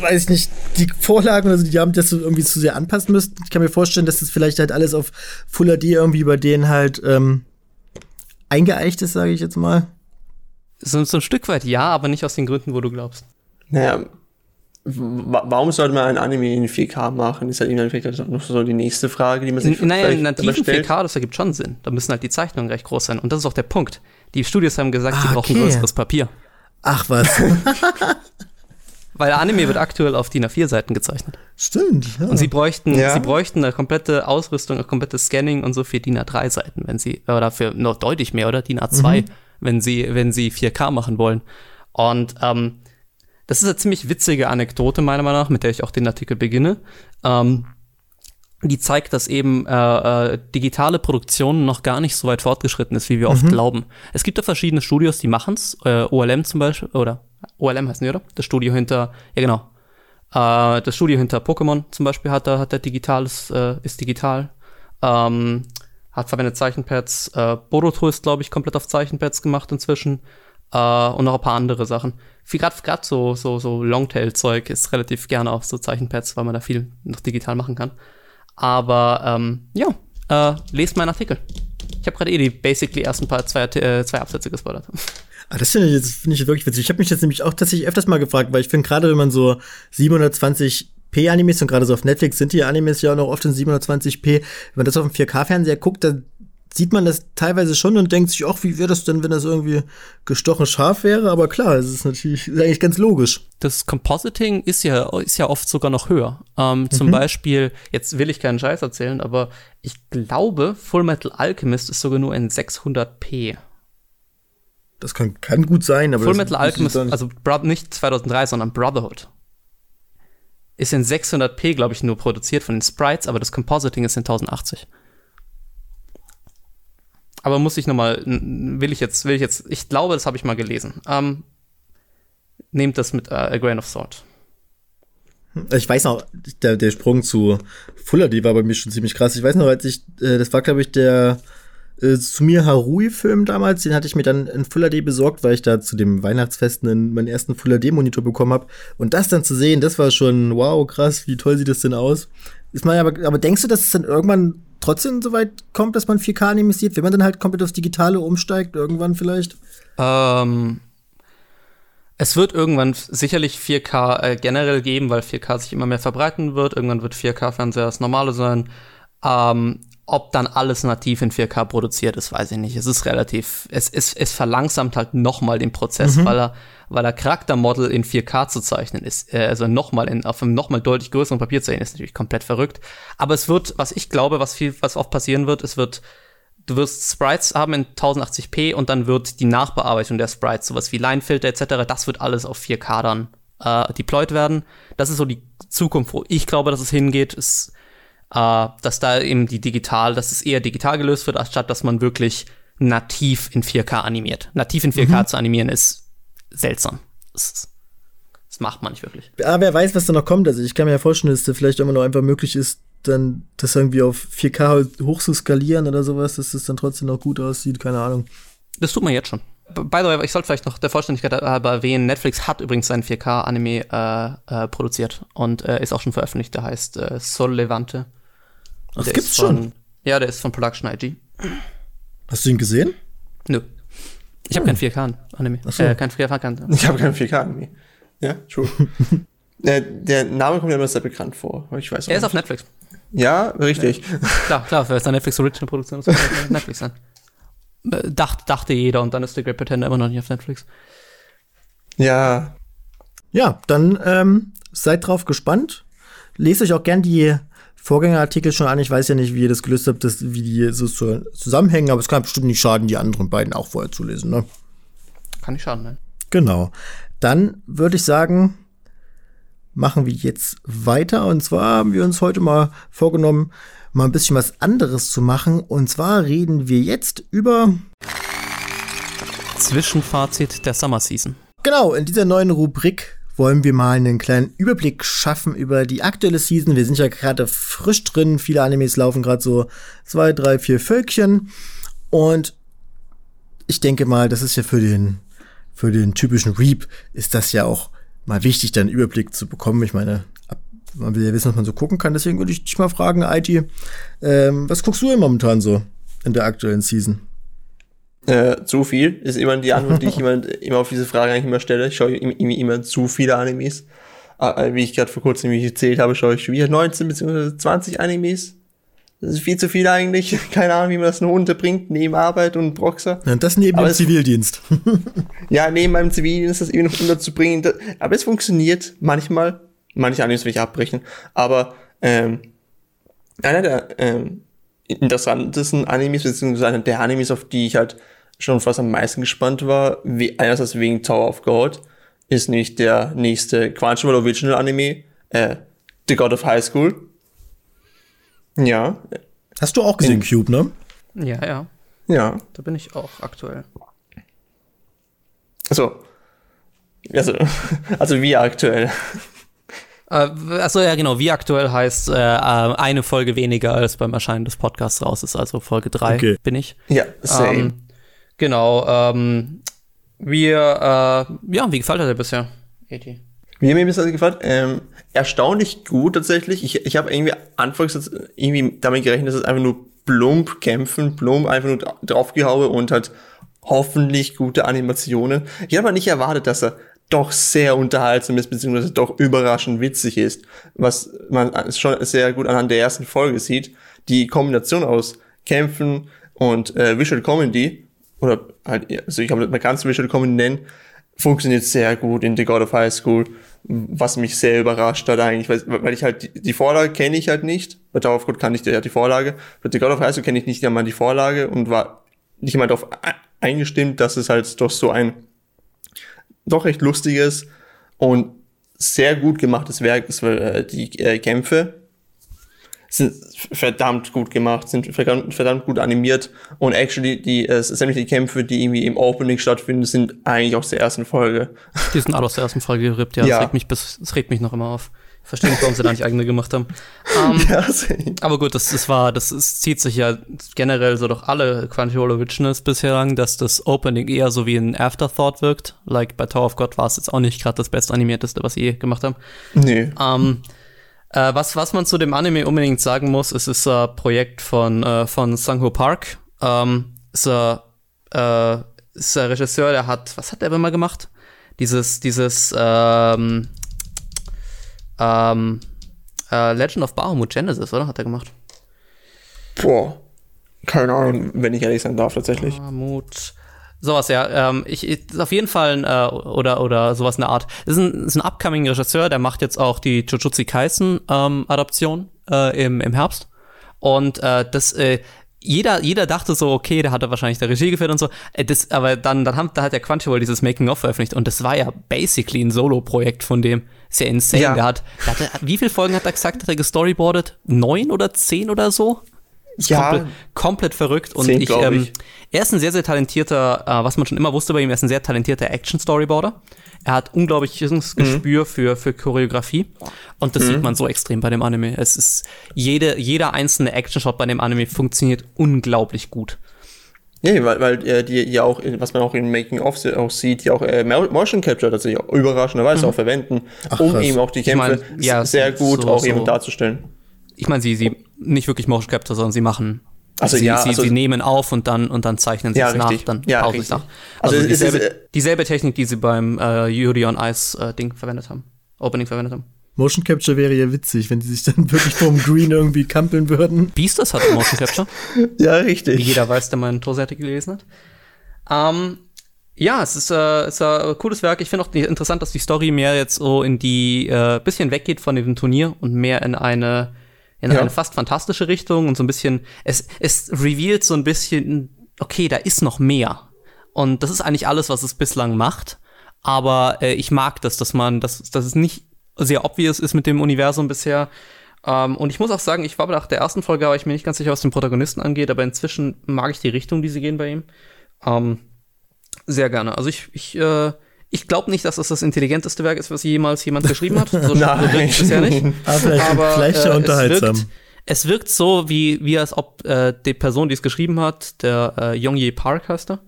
weiß ich nicht, die Vorlagen, also die haben das irgendwie zu sehr anpassen müssten. Ich kann mir vorstellen, dass das vielleicht halt alles auf Full HD irgendwie bei denen halt ähm, eingeeicht ist, sage ich jetzt mal. So, so ein Stück weit ja, aber nicht aus den Gründen, wo du glaubst. Naja, warum sollte man ein Anime in 4K machen? Ist halt eben vielleicht noch so die nächste Frage, die man sich Naja, in nativen 4K, das ergibt schon Sinn. Da müssen halt die Zeichnungen recht groß sein. Und das ist auch der Punkt. Die Studios haben gesagt, ah, sie brauchen okay. größeres Papier. Ach was. Weil Anime wird aktuell auf DIN A4-Seiten gezeichnet. Stimmt. Ja. Und sie bräuchten, ja. sie bräuchten eine komplette Ausrüstung, ein komplettes Scanning und so für DIN A3-Seiten, wenn sie, oder für noch deutlich mehr, oder? DIN A2, mhm. wenn sie, wenn sie 4K machen wollen. Und ähm, das ist eine ziemlich witzige Anekdote, meiner Meinung nach, mit der ich auch den Artikel beginne. Ähm, die zeigt, dass eben äh, äh, digitale Produktion noch gar nicht so weit fortgeschritten ist, wie wir oft mhm. glauben. Es gibt da verschiedene Studios, die machen's. Äh, OLM zum Beispiel, oder OLM heißen die, oder? Das Studio hinter, ja genau. Äh, das Studio hinter Pokémon zum Beispiel hat da, hat der digitales, äh, ist digital. Ähm, hat verwendet Zeichenpads. Äh, Boruto ist, glaube ich, komplett auf Zeichenpads gemacht inzwischen. Äh, und noch ein paar andere Sachen. Gerade gerade so, so, so Longtail-Zeug ist relativ gerne auf so Zeichenpads, weil man da viel noch digital machen kann. Aber ähm, ja, äh, lest meinen Artikel. Ich habe gerade eh die basically ersten paar zwei, äh, zwei Absätze gespoilert. Ah, das finde ich, find ich wirklich witzig. Ich habe mich jetzt nämlich auch tatsächlich öfters mal gefragt, weil ich finde, gerade wenn man so 720p Animes und gerade so auf Netflix sind die Animes ja auch noch oft in 720p, wenn man das auf dem 4K-Fernseher guckt, dann sieht man das teilweise schon und denkt sich, ach, wie wäre das denn, wenn das irgendwie gestochen scharf wäre? Aber klar, es ist natürlich ist eigentlich ganz logisch. Das Compositing ist ja, ist ja oft sogar noch höher. Ähm, mhm. Zum Beispiel, jetzt will ich keinen Scheiß erzählen, aber ich glaube, Full Metal Alchemist ist sogar nur in 600p. Das kann, kann gut sein, aber. Full Metal Alchemist, also nicht 2003, sondern Brotherhood. Ist in 600p, glaube ich, nur produziert von den Sprites, aber das Compositing ist in 1080. Aber muss ich nochmal, will ich jetzt, will ich jetzt, ich glaube, das habe ich mal gelesen. Ähm, nehmt das mit uh, a grain of salt. Ich weiß noch, der, der Sprung zu Fuller, die war bei mir schon ziemlich krass. Ich weiß noch, als ich, äh, das war, glaube ich, der äh, Sumir Harui-Film damals, den hatte ich mir dann in Full HD besorgt, weil ich da zu dem Weihnachtsfesten meinen ersten Full HD-Monitor bekommen habe. Und das dann zu sehen, das war schon, wow, krass, wie toll sieht das denn aus. Ist mal, aber, aber denkst du, dass es dann irgendwann trotzdem so weit kommt, dass man 4K animiert, wenn man dann halt komplett aufs Digitale umsteigt, irgendwann vielleicht? Ähm, Es wird irgendwann sicherlich 4K äh, generell geben, weil 4K sich immer mehr verbreiten wird. Irgendwann wird 4K-Fernseher das Normale sein. Ähm, ob dann alles nativ in 4K produziert ist, weiß ich nicht. Es ist relativ, es, es, es verlangsamt halt nochmal den Prozess, mhm. weil er, weil er Charaktermodel in 4K zu zeichnen ist, äh, also nochmal in, auf einem nochmal deutlich größeren Papier zu sehen, ist natürlich komplett verrückt. Aber es wird, was ich glaube, was viel, was oft passieren wird, es wird, du wirst Sprites haben in 1080p und dann wird die Nachbearbeitung der Sprites, sowas wie Linefilter etc., das wird alles auf 4K dann äh, deployed werden. Das ist so die Zukunft, wo ich glaube, dass es hingeht. Es, äh, dass da eben die digital, dass es eher digital gelöst wird, anstatt dass man wirklich nativ in 4K animiert. Nativ in 4K mhm. zu animieren ist seltsam. Das, das, macht man nicht wirklich. Aber wer weiß, was da noch kommt. Also ich kann mir ja vorstellen, dass da vielleicht immer noch einfach möglich ist, dann das irgendwie auf 4K halt hoch zu skalieren oder sowas, dass das dann trotzdem noch gut aussieht, keine Ahnung. Das tut man jetzt schon. By the way, ich sollte vielleicht noch der Vollständigkeit halber erwähnen, Netflix hat übrigens seinen 4K-Anime äh, äh, produziert und äh, ist auch schon veröffentlicht, der heißt äh, Sol Levante. Ach, das gibt's von, schon? Ja, der ist von Production IG. Hast du ihn gesehen? Nö. Ich habe hm. kein 4K-Anime. So. Äh, kein 4K-Anime. Ich habe kein 4K-Anime. Ja, true. der, der, Name kommt mir immer sehr bekannt vor. Ich weiß er ist nicht. auf Netflix. Ja, richtig. Ja. Klar, klar, für eine Netflix Original Produktion muss auf Netflix sein. Äh, dacht, dachte jeder und dann ist The Great Pretender immer noch nicht auf Netflix. Ja. Ja, dann ähm, seid drauf gespannt. Lest euch auch gern die Vorgängerartikel schon an. Ich weiß ja nicht, wie ihr das gelöst habt, dass, wie die so zusammenhängen, aber es kann bestimmt nicht schaden, die anderen beiden auch vorher zu lesen. Ne? Kann nicht schaden, ne? Genau. Dann würde ich sagen, machen wir jetzt weiter. Und zwar haben wir uns heute mal vorgenommen, mal ein bisschen was anderes zu machen. Und zwar reden wir jetzt über Zwischenfazit der Summer Season. Genau, in dieser neuen Rubrik wollen wir mal einen kleinen Überblick schaffen über die aktuelle Season. Wir sind ja gerade frisch drin. Viele Animes laufen gerade so zwei, drei, vier Völkchen. Und ich denke mal, das ist ja für den, für den typischen Reap ist das ja auch mal wichtig, da einen Überblick zu bekommen. Ich meine, man will ja wissen, was man so gucken kann. Deswegen würde ich dich mal fragen, IT, ähm, was guckst du denn momentan so in der aktuellen Season? Äh, zu viel ist immer die Antwort, die ich immer, immer auf diese Frage eigentlich immer stelle. Ich schaue immer, immer zu viele Animes. Äh, wie ich gerade vor kurzem gezählt habe, schaue ich wieder 19 bzw. 20 Animes. Das ist viel zu viel eigentlich. Keine Ahnung, wie man das nur unterbringt, neben Arbeit und Proxer. Ja, das neben aber dem Zivildienst. ja, neben meinem Zivildienst das irgendwie noch unterzubringen. aber es funktioniert manchmal. Manche Animes will ich abbrechen. Aber ähm, einer der ähm, interessantesten Animes, beziehungsweise einer der Animes, auf die ich halt schon fast am meisten gespannt war, wie, einerseits wegen Tower of God, ist nicht der nächste Crunchyroll Original Anime, äh, The God of High School. Ja. Hast du auch gesehen, In, Cube, ne? Ja, ja. Ja. Da bin ich auch aktuell. Also, also, also wie aktuell? Äh, achso, ja, genau. Wie aktuell heißt äh, äh, eine Folge weniger als beim Erscheinen des Podcasts raus ist, also Folge 3 okay. bin ich. Ja, same. Ähm, genau. Ähm, wir, äh, ja, wie gefällt er dir bisher, E.T.? Wie mir bisher gefällt? Ähm, erstaunlich gut tatsächlich. Ich, ich habe irgendwie anfangs irgendwie damit gerechnet, dass es einfach nur plump kämpfen, plump einfach nur draufgehaue und halt hoffentlich gute Animationen. Ich habe aber nicht erwartet, dass er doch sehr unterhaltsam ist, beziehungsweise doch überraschend witzig ist, was man schon sehr gut anhand der ersten Folge sieht. Die Kombination aus Kämpfen und äh, Visual Comedy, oder halt, also ich kann man kann es Visual Comedy nennen, funktioniert sehr gut in The God of High School, was mich sehr überrascht hat eigentlich, weil, weil ich halt die, die Vorlage kenne ich halt nicht. Bei Tower of God kann ich ja die Vorlage, bei The God of High School kenne ich nicht einmal die Vorlage und war nicht einmal darauf eingestimmt, dass es halt doch so ein doch recht lustiges und sehr gut gemachtes Werk ist, weil äh, die äh, Kämpfe sind verdammt gut gemacht, sind verdammt, verdammt gut animiert und actually die äh, sämtliche Kämpfe, die irgendwie im Opening stattfinden, sind eigentlich aus der ersten Folge. Die sind alle aus der ersten Folge gerippt, ja. ja. Das, regt mich bis, das regt mich noch immer auf. Verstehe nicht, warum sie da nicht eigene gemacht haben. Um, ja, aber gut, das, das war, das ist, zieht sich ja generell so durch alle Crunchyroll Originals bisher dass das Opening eher so wie ein Afterthought wirkt. Like bei Tower of God war es jetzt auch nicht gerade das best animierteste, was sie je gemacht haben. Nee. Um, äh, was, was man zu dem Anime unbedingt sagen muss, es ist ein Projekt von, äh, von Sangho Park. Ähm, ist, ein, äh, ist ein Regisseur, der hat, was hat der immer gemacht? dieses, dieses, ähm, ähm, äh, Legend of Bahamut Genesis, oder? Hat er gemacht. Boah. Keine Ahnung, wenn ich ehrlich sein darf, tatsächlich. Bahamut. Sowas, ja. Ähm, ich, ich, ist auf jeden Fall ein, äh, oder, oder sowas in der Art. Das ist ein, ist ein upcoming Regisseur, der macht jetzt auch die Jujutsu Kaisen ähm, Adaption äh, im, im Herbst. Und äh, das, äh, jeder, jeder dachte so, okay, der hat da wahrscheinlich der Regie geführt und so. Äh, das, aber dann, dann haben, da hat der Crunchyroll dieses Making-of veröffentlicht und das war ja basically ein Solo-Projekt von dem. Ist ja insane. Ja. Der hat, der hatte, wie viele Folgen hat er gesagt, hat er gestoryboardet? Neun oder zehn oder so? Ja, komplett, komplett, verrückt. Und zehn, ich, ähm, ich, er ist ein sehr, sehr talentierter, äh, was man schon immer wusste bei ihm, er ist ein sehr talentierter Action-Storyboarder. Er hat unglaubliches mhm. Gespür für, für Choreografie. Und das mhm. sieht man so extrem bei dem Anime. Es ist, jede, jeder einzelne Action-Shot bei dem Anime funktioniert unglaublich gut. Nee, weil, weil äh, die ja auch, was man auch in Making-of auch sieht, die auch äh, Motion Capture tatsächlich auch überraschenderweise mhm. auch verwenden, Ach, um eben auch die Kämpfe ich mein, ja, sehr gut so, auch so. eben darzustellen. Ich meine, sie, sie nicht wirklich Motion Capture, sondern sie machen also sie, ja, sie, also sie nehmen auf und dann und dann zeichnen sie ja, es nach, dann ja, pausen es nach. Also, also dieselbe, ist, dieselbe, Technik, die sie beim äh, Yuri on Ice äh, Ding verwendet haben, Opening verwendet haben. Motion Capture wäre ja witzig, wenn die sich dann wirklich vom Green irgendwie kampeln würden. Beasters hat Motion Capture. ja, richtig. Wie jeder weiß, der meinen Torseite gelesen hat. Ähm, ja, es ist, äh, ist ein cooles Werk. Ich finde auch interessant, dass die Story mehr jetzt so in die äh, bisschen weggeht von dem Turnier und mehr in eine in ja. eine fast fantastische Richtung und so ein bisschen, es, es reveals so ein bisschen, okay, da ist noch mehr. Und das ist eigentlich alles, was es bislang macht. Aber äh, ich mag das, dass man, dass, dass es nicht sehr obvious ist mit dem Universum bisher. Ähm, und ich muss auch sagen, ich war nach der ersten Folge, aber ich mir nicht ganz sicher, was den Protagonisten angeht, aber inzwischen mag ich die Richtung, die sie gehen bei ihm. Ähm, sehr gerne. Also ich, ich äh, ich glaube nicht, dass das das intelligenteste Werk ist, was jemals jemand geschrieben hat. So, Nein. so bisher nicht. Aber vielleicht, Aber, vielleicht ja äh, unterhaltsam. Es wirkt, es wirkt so, wie, wie als ob äh, die Person, die es geschrieben hat, der äh, Yongye Park heißt er,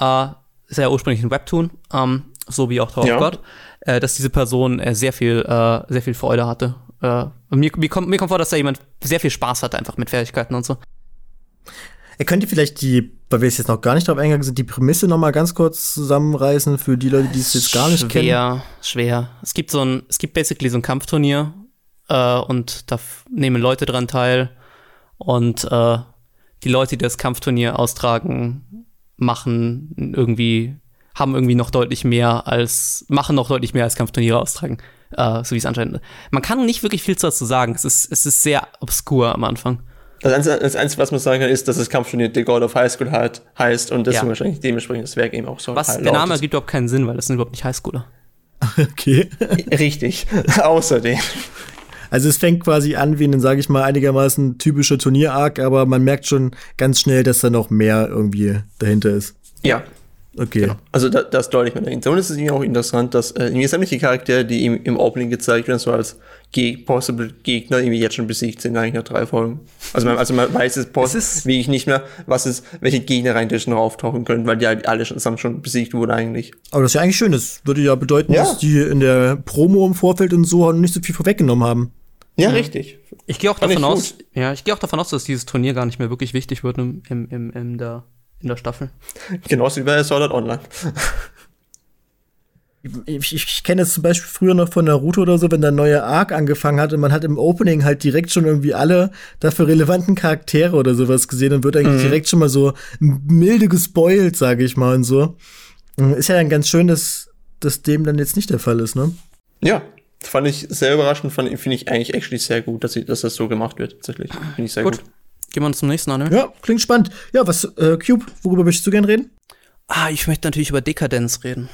äh, ist ja ursprünglich ein Webtoon, ähm, so wie auch Tower ja. of God, äh, dass diese Person äh, sehr viel, äh, sehr viel Freude hatte. Äh, mir, mir, kommt, mir kommt vor, dass da jemand sehr viel Spaß hatte, einfach mit Fähigkeiten und so. Er könnte vielleicht die, weil wir jetzt noch gar nicht drauf eingegangen sind, die Prämisse noch mal ganz kurz zusammenreißen für die Leute, die es jetzt gar nicht schwer, kennen. Schwer, schwer. Es gibt so ein, es gibt basically so ein Kampfturnier äh, und da nehmen Leute dran teil und äh, die Leute, die das Kampfturnier austragen, machen irgendwie, haben irgendwie noch deutlich mehr als, machen noch deutlich mehr als Kampfturniere austragen. Äh, so wie es anscheinend. Man kann nicht wirklich viel dazu sagen. Es ist, es ist sehr obskur am Anfang. Das Einzige, das Einzige, was man sagen kann, ist, dass das Kampfturnier The God of High School halt heißt und deswegen ja. wahrscheinlich dementsprechend das Werk eben auch so Was, halt Der Name ergibt überhaupt keinen Sinn, weil das sind überhaupt nicht Highschooler. Okay. Richtig. Außerdem. Also es fängt quasi an wie ein, sage ich mal, einigermaßen typischer Turnier-Arc, aber man merkt schon ganz schnell, dass da noch mehr irgendwie dahinter ist. Ja, Okay. Genau. Also da, das deutlich mit dahinter. Und es ist irgendwie auch interessant, dass äh, irgendwie sämtliche Charaktere, die im, im Opening gezeigt werden, so als Ge possible Gegner, irgendwie jetzt schon besiegt sind, eigentlich nach drei Folgen. Also man, also man weiß es, es wie ich nicht mehr, was ist, welche Gegner rein noch auftauchen können, weil die halt alle schon, zusammen schon besiegt wurden eigentlich. Aber das ist ja eigentlich schön. Das würde ja bedeuten, ja. dass die in der Promo im Vorfeld und so nicht so viel vorweggenommen haben. Ja, ja. richtig. Ich gehe auch davon aus, ja, ich gehe auch davon aus, dass dieses Turnier gar nicht mehr wirklich wichtig wird im, im, im, in der in der Staffel. Genauso wie bei Sword Art Online. Ich, ich, ich kenne es zum Beispiel früher noch von Naruto oder so, wenn der neue Arc angefangen hat und man hat im Opening halt direkt schon irgendwie alle dafür relevanten Charaktere oder sowas gesehen und wird eigentlich mhm. direkt schon mal so milde gespoilt, sage ich mal und so. Ist ja dann ganz schön, dass, dass dem dann jetzt nicht der Fall ist, ne? Ja, fand ich sehr überraschend, finde ich eigentlich actually sehr gut, dass, ich, dass das so gemacht wird, tatsächlich. Finde ich sehr gut. gut. Gehen wir zum nächsten an, ne? Ja, klingt spannend. Ja, was, äh, Cube, worüber möchtest du gern reden? Ah, ich möchte natürlich über Dekadenz reden.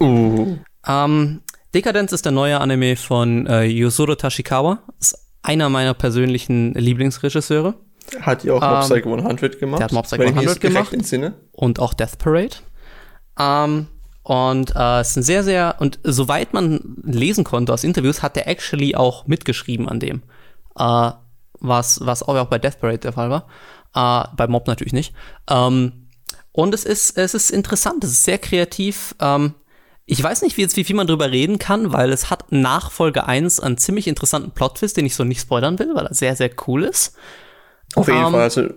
Uh. Ähm, Dekadenz ist der neue Anime von äh, Yosuro Tashikawa. Ist einer meiner persönlichen Lieblingsregisseure. Hat ja auch Mob ähm, Psycho 100 gemacht. Der hat Mob Psycho 100 gemacht. Und auch Death Parade. Ähm, und äh, es ist ein sehr, sehr, und soweit man lesen konnte aus Interviews, hat der actually auch mitgeschrieben an dem. Äh, was, was auch bei Death Parade der Fall war. Äh, bei Mob natürlich nicht. Ähm, und es ist, es ist interessant, es ist sehr kreativ. Ähm, ich weiß nicht, wie, jetzt, wie viel man drüber reden kann, weil es hat nach Folge 1 einen ziemlich interessanten Plot-Twist, den ich so nicht spoilern will, weil er sehr, sehr cool ist. Auf jeden ähm, Fall. Also,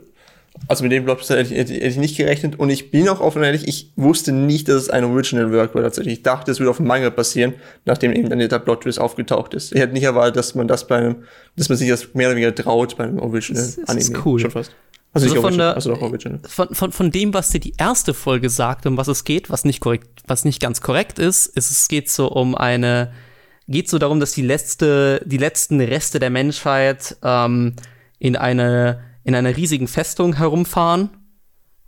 Also mit dem Plot hätte, hätte, hätte ich nicht gerechnet und ich bin auch offen ehrlich, ich wusste nicht, dass es ein Original Work war tatsächlich. Ich dachte, es würde auf dem Manga passieren, nachdem eben dann der Plot Twist aufgetaucht ist. Ich hätte nicht erwartet, dass man das bei einem, dass man sich das mehr oder weniger traut bei einem Original das ist, Anime. ist cool. Schon fast. Also, also von, der, also von, von, von dem, was dir die erste Folge sagt, um was es geht, was nicht korrekt, was nicht ganz korrekt ist, ist es geht so um eine, geht so darum, dass die letzte, die letzten Reste der Menschheit ähm, in eine in einer riesigen Festung herumfahren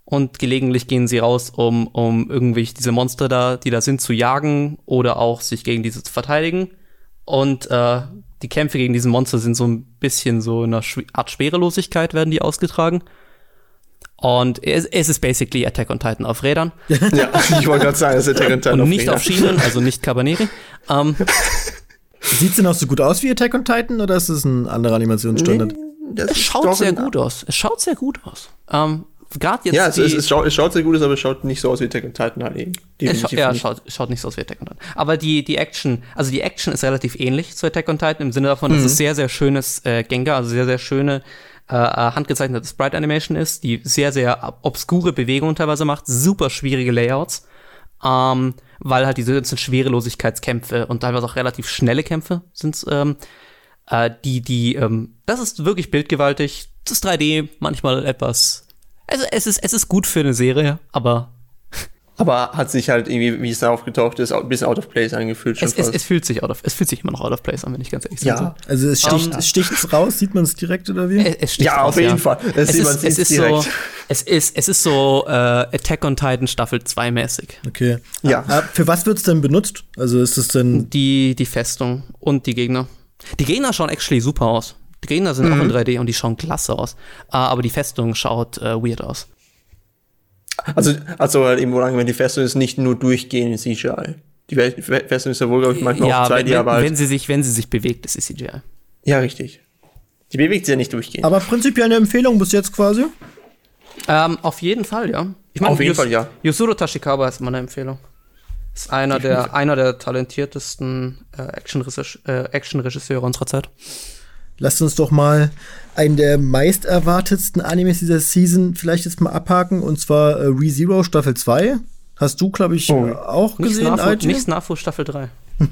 und gelegentlich gehen sie raus, um, um irgendwie diese Monster da, die da sind, zu jagen oder auch sich gegen diese zu verteidigen. Und äh, die Kämpfe gegen diese Monster sind so ein bisschen so in einer Art Schwerelosigkeit werden die ausgetragen. Und es, es ist basically Attack on Titan auf Rädern. ja, ich wollte gerade sagen, es ist Attack on Titan Und nicht auf, auf Schienen, also nicht Cabaneri. ähm, Sieht es denn auch so gut aus wie Attack on Titan oder ist es ein anderer Animationsstandard? Nee, es schaut sehr gut aus. Es schaut sehr gut aus. Ähm, Gerade jetzt. Ja, es, es, es, schaut, es, schaut, sehr gut aus, aber es schaut nicht so aus wie Attack on Titan halt eben. Es scha ja, es schaut, schaut nicht so aus wie Attack on Titan. Aber die, die Action, also die Action ist relativ ähnlich zu Attack on Titan im Sinne davon, mhm. dass es sehr, sehr schönes äh, Gengar, also sehr, sehr schöne äh, äh, handgezeichnete Sprite Animation ist, die sehr, sehr obskure Bewegungen teilweise macht, super schwierige Layouts. Ähm, weil halt diese ganzen Schwerelosigkeitskämpfe und teilweise auch relativ schnelle Kämpfe sind ähm, äh, die, die, ähm, das ist wirklich bildgewaltig. Das ist 3D, manchmal etwas. Also es ist, es ist gut für eine Serie, aber. Aber hat sich halt irgendwie, wie es da aufgetaucht ist, ein bisschen out of place angefühlt. Schon es, es, es, fühlt sich out of, es fühlt sich immer noch out of place an, wenn ich ganz ehrlich ja. Ja, also es sticht, um, es sticht's raus, sieht man es direkt oder wie? Es, sticht ja, raus, auf jeden ja. Fall. Es, es ist, es ist so, es ist, es ist so äh, Attack on Titan Staffel 2 mäßig. Okay. Ja. Ah, für was wird es denn benutzt? Also ist es denn die die Festung und die Gegner. Die Gegner schauen actually super aus. Die Gegner sind mhm. auch in 3D und die schauen klasse aus. Uh, aber die Festung schaut uh, weird aus. Also, also halt eben, wenn die Festung ist, nicht nur durchgehend in CGI. Die Festung ist ja wohl, glaube ich, manchmal ja, auch 2D, wenn, aber halt wenn sie sich, wenn sie sich bewegt, ist es CGI. Ja, richtig. Die bewegt sich ja nicht durchgehend. Aber prinzipiell eine Empfehlung bis jetzt quasi? Ähm, auf jeden Fall, ja. Ich mein, auf jeden Yus Fall, ja. Yusuro Tashikawa ist meine Empfehlung. Ist einer der, einer der talentiertesten äh, Action-Regisseure äh, Action unserer Zeit. Lasst uns doch mal einen der meist erwartetsten Animes dieser Season vielleicht jetzt mal abhaken, und zwar äh, ReZero Staffel 2. Hast du, glaube ich, oh. auch nichts gesehen, Nafu, Nichts Nafu Staffel 3.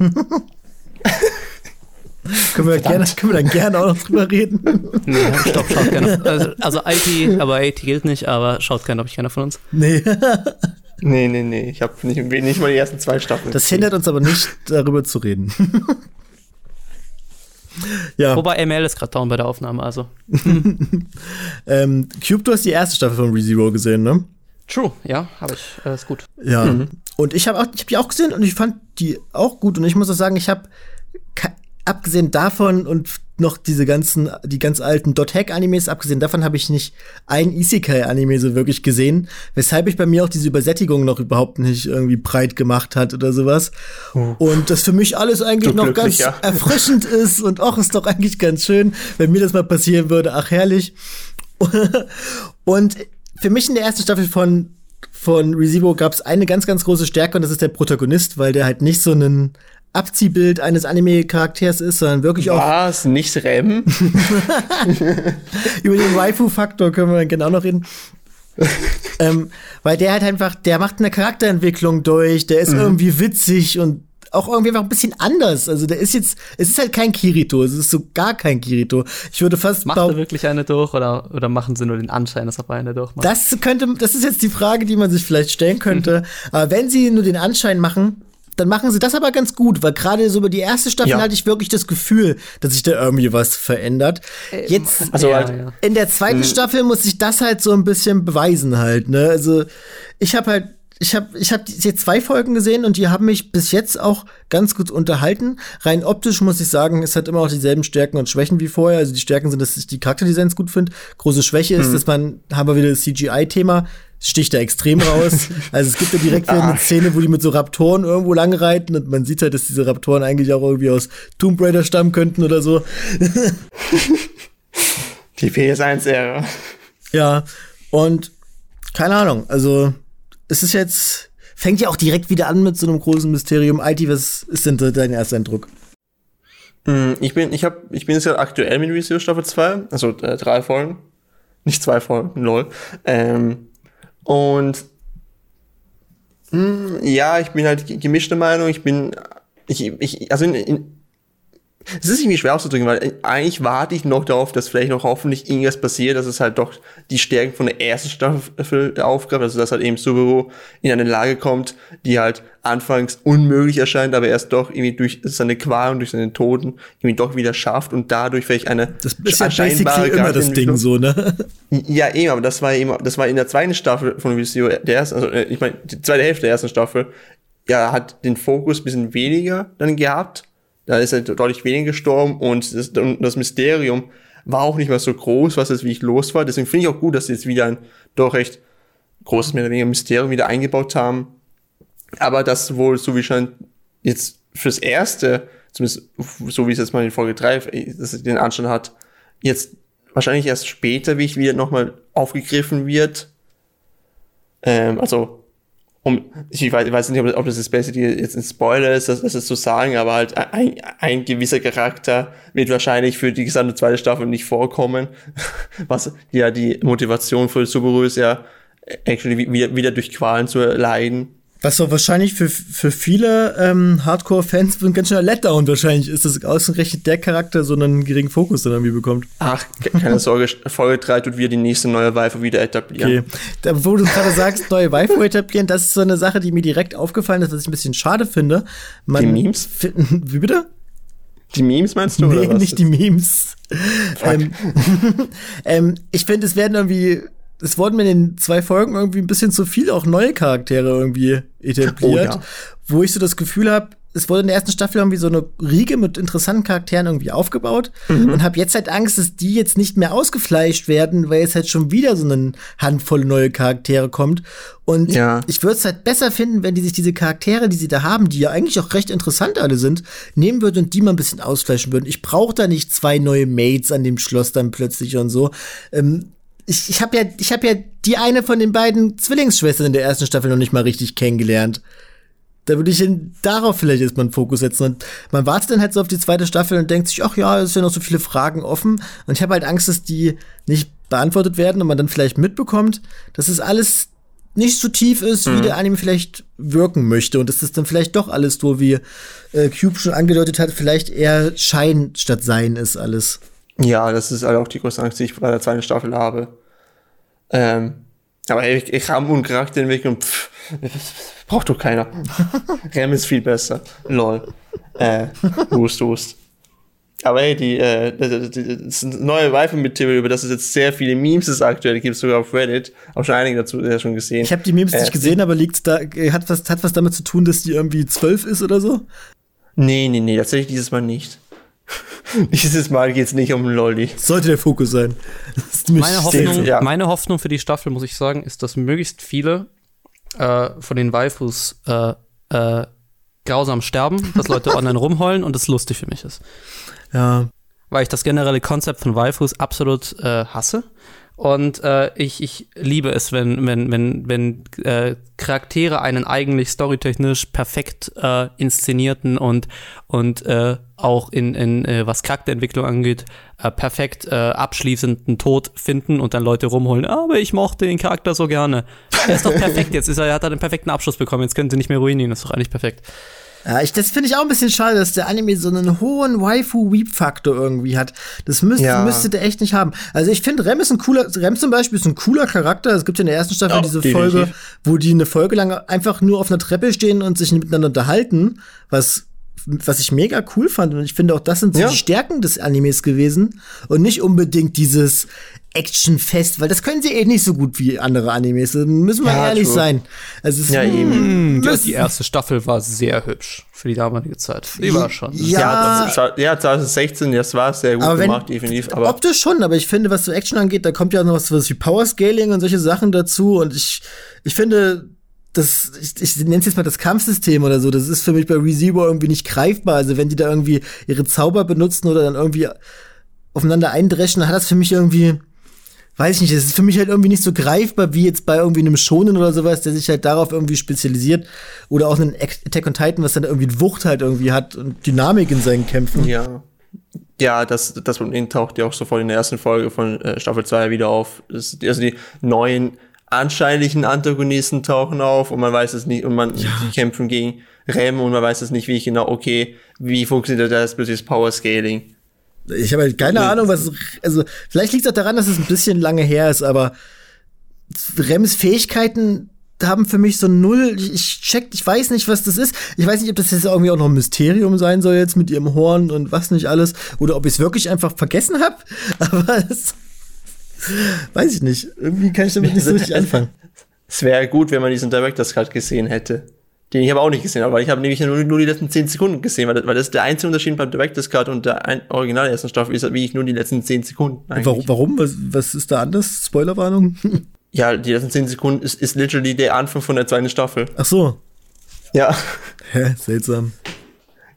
können, wir gerne, können wir dann gerne auch noch drüber reden? nee, stopp, schaut gerne. Also, also IT, aber IT gilt nicht, aber schaut gerne, ob ich keiner von uns. Nee. Nee, nee, nee. Ich habe nicht, nicht mal die ersten zwei Staffeln. Das gesehen. hindert uns aber nicht, darüber zu reden. ja. Wobei ML ist gerade down bei der Aufnahme, also. ähm, Cube, du hast die erste Staffel von ReZero gesehen, ne? True, ja, habe ich. Äh, ist gut. Ja. Mhm. Und ich habe hab die auch gesehen und ich fand die auch gut. Und ich muss auch sagen, ich habe abgesehen davon und noch diese ganzen, die ganz alten Dot Hack Animes, abgesehen davon habe ich nicht ein Isekai Anime so wirklich gesehen, weshalb ich bei mir auch diese Übersättigung noch überhaupt nicht irgendwie breit gemacht hat oder sowas. Oh. Und das für mich alles eigentlich noch ganz ja. erfrischend ist und auch ist doch eigentlich ganz schön, wenn mir das mal passieren würde. Ach, herrlich. und für mich in der ersten Staffel von von Resibo gab es eine ganz, ganz große Stärke und das ist der Protagonist, weil der halt nicht so einen Abziehbild eines Anime-Charakters ist, sondern wirklich auch. Was? Nicht Rem? Über den Waifu-Faktor können wir dann genau noch reden. ähm, weil der halt einfach, der macht eine Charakterentwicklung durch, der ist mhm. irgendwie witzig und auch irgendwie einfach ein bisschen anders. Also der ist jetzt, es ist halt kein Kirito, es ist so gar kein Kirito. Ich würde fast Macht er wirklich eine durch oder, oder machen sie nur den Anschein, dass er eine durchmacht? Das könnte, das ist jetzt die Frage, die man sich vielleicht stellen könnte. Aber wenn sie nur den Anschein machen, dann machen sie das aber ganz gut, weil gerade so über die erste Staffel ja. hatte ich wirklich das Gefühl, dass sich da irgendwie was verändert. Äh, Jetzt also ja, halt, ja. in der zweiten mhm. Staffel muss ich das halt so ein bisschen beweisen halt, ne? Also ich habe halt ich habe ich hab jetzt zwei Folgen gesehen und die haben mich bis jetzt auch ganz gut unterhalten. Rein optisch muss ich sagen, es hat immer auch dieselben Stärken und Schwächen wie vorher. Also die Stärken sind, dass ich die Charakterdesigns gut finde. Große Schwäche ist, mhm. dass man, haben wir wieder das CGI-Thema, sticht da extrem raus. also es gibt ja direkt wieder eine Szene, wo die mit so Raptoren irgendwo lang reiten und man sieht halt, dass diese Raptoren eigentlich auch irgendwie aus Tomb Raider stammen könnten oder so. die PS1-Ära. Ja, und keine Ahnung, also es ist jetzt, fängt ja auch direkt wieder an mit so einem großen Mysterium. IT, was ist denn dein erster Eindruck? Hm, ich bin, ich hab, ich bin jetzt ja aktuell mit Research Staffel 2, also äh, drei Folgen. Nicht zwei Folgen, lol. Ähm, und mh, hm, ja, ich bin halt gemischte Meinung. Ich bin, ich, ich also in, in, es ist irgendwie schwer auszudrücken, weil eigentlich warte ich noch darauf, dass vielleicht noch hoffentlich irgendwas passiert, dass es halt doch die Stärken von der ersten Staffel aufgreift, also dass halt eben Subaru in eine Lage kommt, die halt anfangs unmöglich erscheint, aber erst doch irgendwie durch seine Qualen, durch seinen Toten irgendwie doch wieder schafft und dadurch vielleicht eine das ist ja scheinbare immer das Ding so, ne? Ja, eben, aber das war eben, das war in der zweiten Staffel von Visio, der ersten, also äh, ich meine, die zweite Hälfte der ersten Staffel, ja, hat den Fokus bisschen weniger dann gehabt da ist er deutlich weniger gestorben und das, und das Mysterium war auch nicht mehr so groß, was jetzt wie ich los war. Deswegen finde ich auch gut, dass sie jetzt wieder ein doch recht großes mehr oder weniger Mysterium wieder eingebaut haben. Aber das wohl, so wie schon jetzt fürs Erste, zumindest so wie es jetzt mal in Folge 3 das den Anstand hat, jetzt wahrscheinlich erst später, wie ich wieder nochmal aufgegriffen wird. Ähm, also um, ich weiß, ich weiß nicht, ob, das das Beste jetzt ein Spoiler ist, das, das zu sagen, aber halt ein, ein gewisser Charakter wird wahrscheinlich für die gesamte zweite Staffel nicht vorkommen. Was ja die Motivation für Subaru ist ja actually wieder, wieder durch Qualen zu leiden. Was doch wahrscheinlich für, für viele ähm, Hardcore-Fans ein ganz schöner Letdown wahrscheinlich ist, dass ausgerechnet der Charakter so einen geringen Fokus dann irgendwie bekommt. Ach, keine Sorge, Folge 3 tut wir die nächste neue Waifu wieder etablieren. Okay. Da, wo du gerade sagst, neue Waifu etablieren, das ist so eine Sache, die mir direkt aufgefallen ist, was ich ein bisschen schade finde. Man die Memes? Wie bitte? Die Memes meinst du? Nee, nicht die Memes. Ähm, ähm, ich finde, es werden irgendwie es wurden mir in den zwei Folgen irgendwie ein bisschen zu viel auch neue Charaktere irgendwie etabliert, oh, ja. wo ich so das Gefühl habe, es wurde in der ersten Staffel irgendwie so eine Riege mit interessanten Charakteren irgendwie aufgebaut mhm. und habe jetzt halt Angst, dass die jetzt nicht mehr ausgefleischt werden, weil es halt schon wieder so eine Handvoll neue Charaktere kommt. Und ja. ich würde es halt besser finden, wenn die sich diese Charaktere, die sie da haben, die ja eigentlich auch recht interessant alle sind, nehmen würden und die mal ein bisschen ausfleischen würden. Ich brauche da nicht zwei neue Mates an dem Schloss dann plötzlich und so. Ähm, ich, ich habe ja, ich habe ja die eine von den beiden Zwillingsschwestern in der ersten Staffel noch nicht mal richtig kennengelernt. Da würde ich darauf vielleicht erstmal einen Fokus setzen. Und man wartet dann halt so auf die zweite Staffel und denkt sich, ach ja, es sind ja noch so viele Fragen offen. Und ich habe halt Angst, dass die nicht beantwortet werden und man dann vielleicht mitbekommt, dass es alles nicht so tief ist, mhm. wie der Anime vielleicht wirken möchte. Und dass das dann vielleicht doch alles so, wie äh, Cube schon angedeutet hat, vielleicht eher Schein statt Sein ist alles. Ja, das ist halt auch die größte Angst, die ich bei der zweiten Staffel habe. Ähm, aber ich, ich habe einen Charakterentwicklung, pff, braucht doch keiner. Rem ist viel besser. Lol. Äh, Wust, Wust. Aber hey, die, äh, das, das neue Waifu-Material, über das es jetzt sehr viele Memes ist aktuell, gibt es sogar auf Reddit. Auch schon einige dazu ja, schon gesehen. Ich habe die Memes äh, nicht gesehen, aber liegt's da, hat was, hat was damit zu tun, dass die irgendwie zwölf ist oder so? Nee, nee, nee, tatsächlich dieses Mal nicht. Dieses Mal geht es nicht um Lolli. Sollte der Fokus sein. Meine Hoffnung, ja. meine Hoffnung für die Staffel, muss ich sagen, ist, dass möglichst viele äh, von den Waifus äh, äh, grausam sterben, dass Leute online rumheulen und es lustig für mich ist. Ja. Weil ich das generelle Konzept von Waifus absolut äh, hasse. Und äh, ich, ich liebe es, wenn, wenn, wenn, wenn äh, Charaktere einen eigentlich storytechnisch perfekt äh, inszenierten und, und äh, auch in, in äh, was Charakterentwicklung angeht, äh, perfekt äh, abschließenden Tod finden und dann Leute rumholen. Aber ich mochte den Charakter so gerne. Er ist doch perfekt, jetzt ist er, hat er einen perfekten Abschluss bekommen, jetzt können sie nicht mehr ruinieren, das ist doch eigentlich perfekt. Ja, ich, das finde ich auch ein bisschen schade, dass der Anime so einen hohen Waifu-Weep-Faktor irgendwie hat. Das müsste, ja. müsste der echt nicht haben. Also ich finde, Rem ist ein cooler, Rem zum Beispiel ist ein cooler Charakter. Es gibt ja in der ersten Staffel oh, diese definitiv. Folge, wo die eine Folge lang einfach nur auf einer Treppe stehen und sich miteinander unterhalten, was was ich mega cool fand. Und ich finde auch, das sind so ja. die Stärken des Animes gewesen. Und nicht unbedingt dieses, actionfest, weil das können sie eh nicht so gut wie andere Animes. Müssen wir ja, ehrlich true. sein. Also es ja, eben. Hm, ja, die erste Staffel war sehr hübsch für die damalige Zeit. Die war schon. Ja, ja 2016, das war sehr gut wenn, gemacht, definitiv. Aber optisch schon, aber ich finde, was so Action angeht, da kommt ja noch was, was wie Power Scaling und solche Sachen dazu. Und ich, ich finde, das, ich, ich nenne es jetzt mal das Kampfsystem oder so, das ist für mich bei ReZero irgendwie nicht greifbar. Also wenn die da irgendwie ihre Zauber benutzen oder dann irgendwie aufeinander eindreschen, dann hat das für mich irgendwie weiß ich nicht, das ist für mich halt irgendwie nicht so greifbar wie jetzt bei irgendwie einem Schonen oder sowas, der sich halt darauf irgendwie spezialisiert. Oder auch einen Attack on Titan, was dann irgendwie Wucht halt irgendwie hat und Dynamik in seinen Kämpfen. Ja. Ja, das, das Problem taucht ja auch sofort in der ersten Folge von äh, Staffel 2 wieder auf. Das, also die neuen anscheinlichen Antagonisten tauchen auf und man weiß es nicht und man ja. die kämpfen gegen Rem und man weiß es nicht, wie ich genau, okay, wie funktioniert das plötzlich Power Scaling? Ich habe halt keine Ahnung, was also vielleicht liegt es auch daran, dass es ein bisschen lange her ist, aber Rems Fähigkeiten haben für mich so null, ich check, ich weiß nicht, was das ist. Ich weiß nicht, ob das jetzt irgendwie auch noch ein Mysterium sein soll jetzt mit ihrem Horn und was nicht alles oder ob ich es wirklich einfach vergessen habe, aber es weiß ich nicht. Irgendwie kann ich damit nicht so richtig anfangen. Es wäre gut, wenn man diesen Director's Cut gesehen hätte. Den ich aber auch nicht gesehen habe, weil ich habe nämlich nur, nur die letzten 10 Sekunden gesehen, weil das, weil das ist der einzige Unterschied beim Director's Cut und der ein, original ersten Staffel ist, wie ich nur die letzten 10 Sekunden. Eigentlich. Warum? Was, was ist da anders? Spoilerwarnung? Ja, die letzten 10 Sekunden ist, ist literally der Anfang von der zweiten Staffel. Ach so. Ja. Hä, seltsam.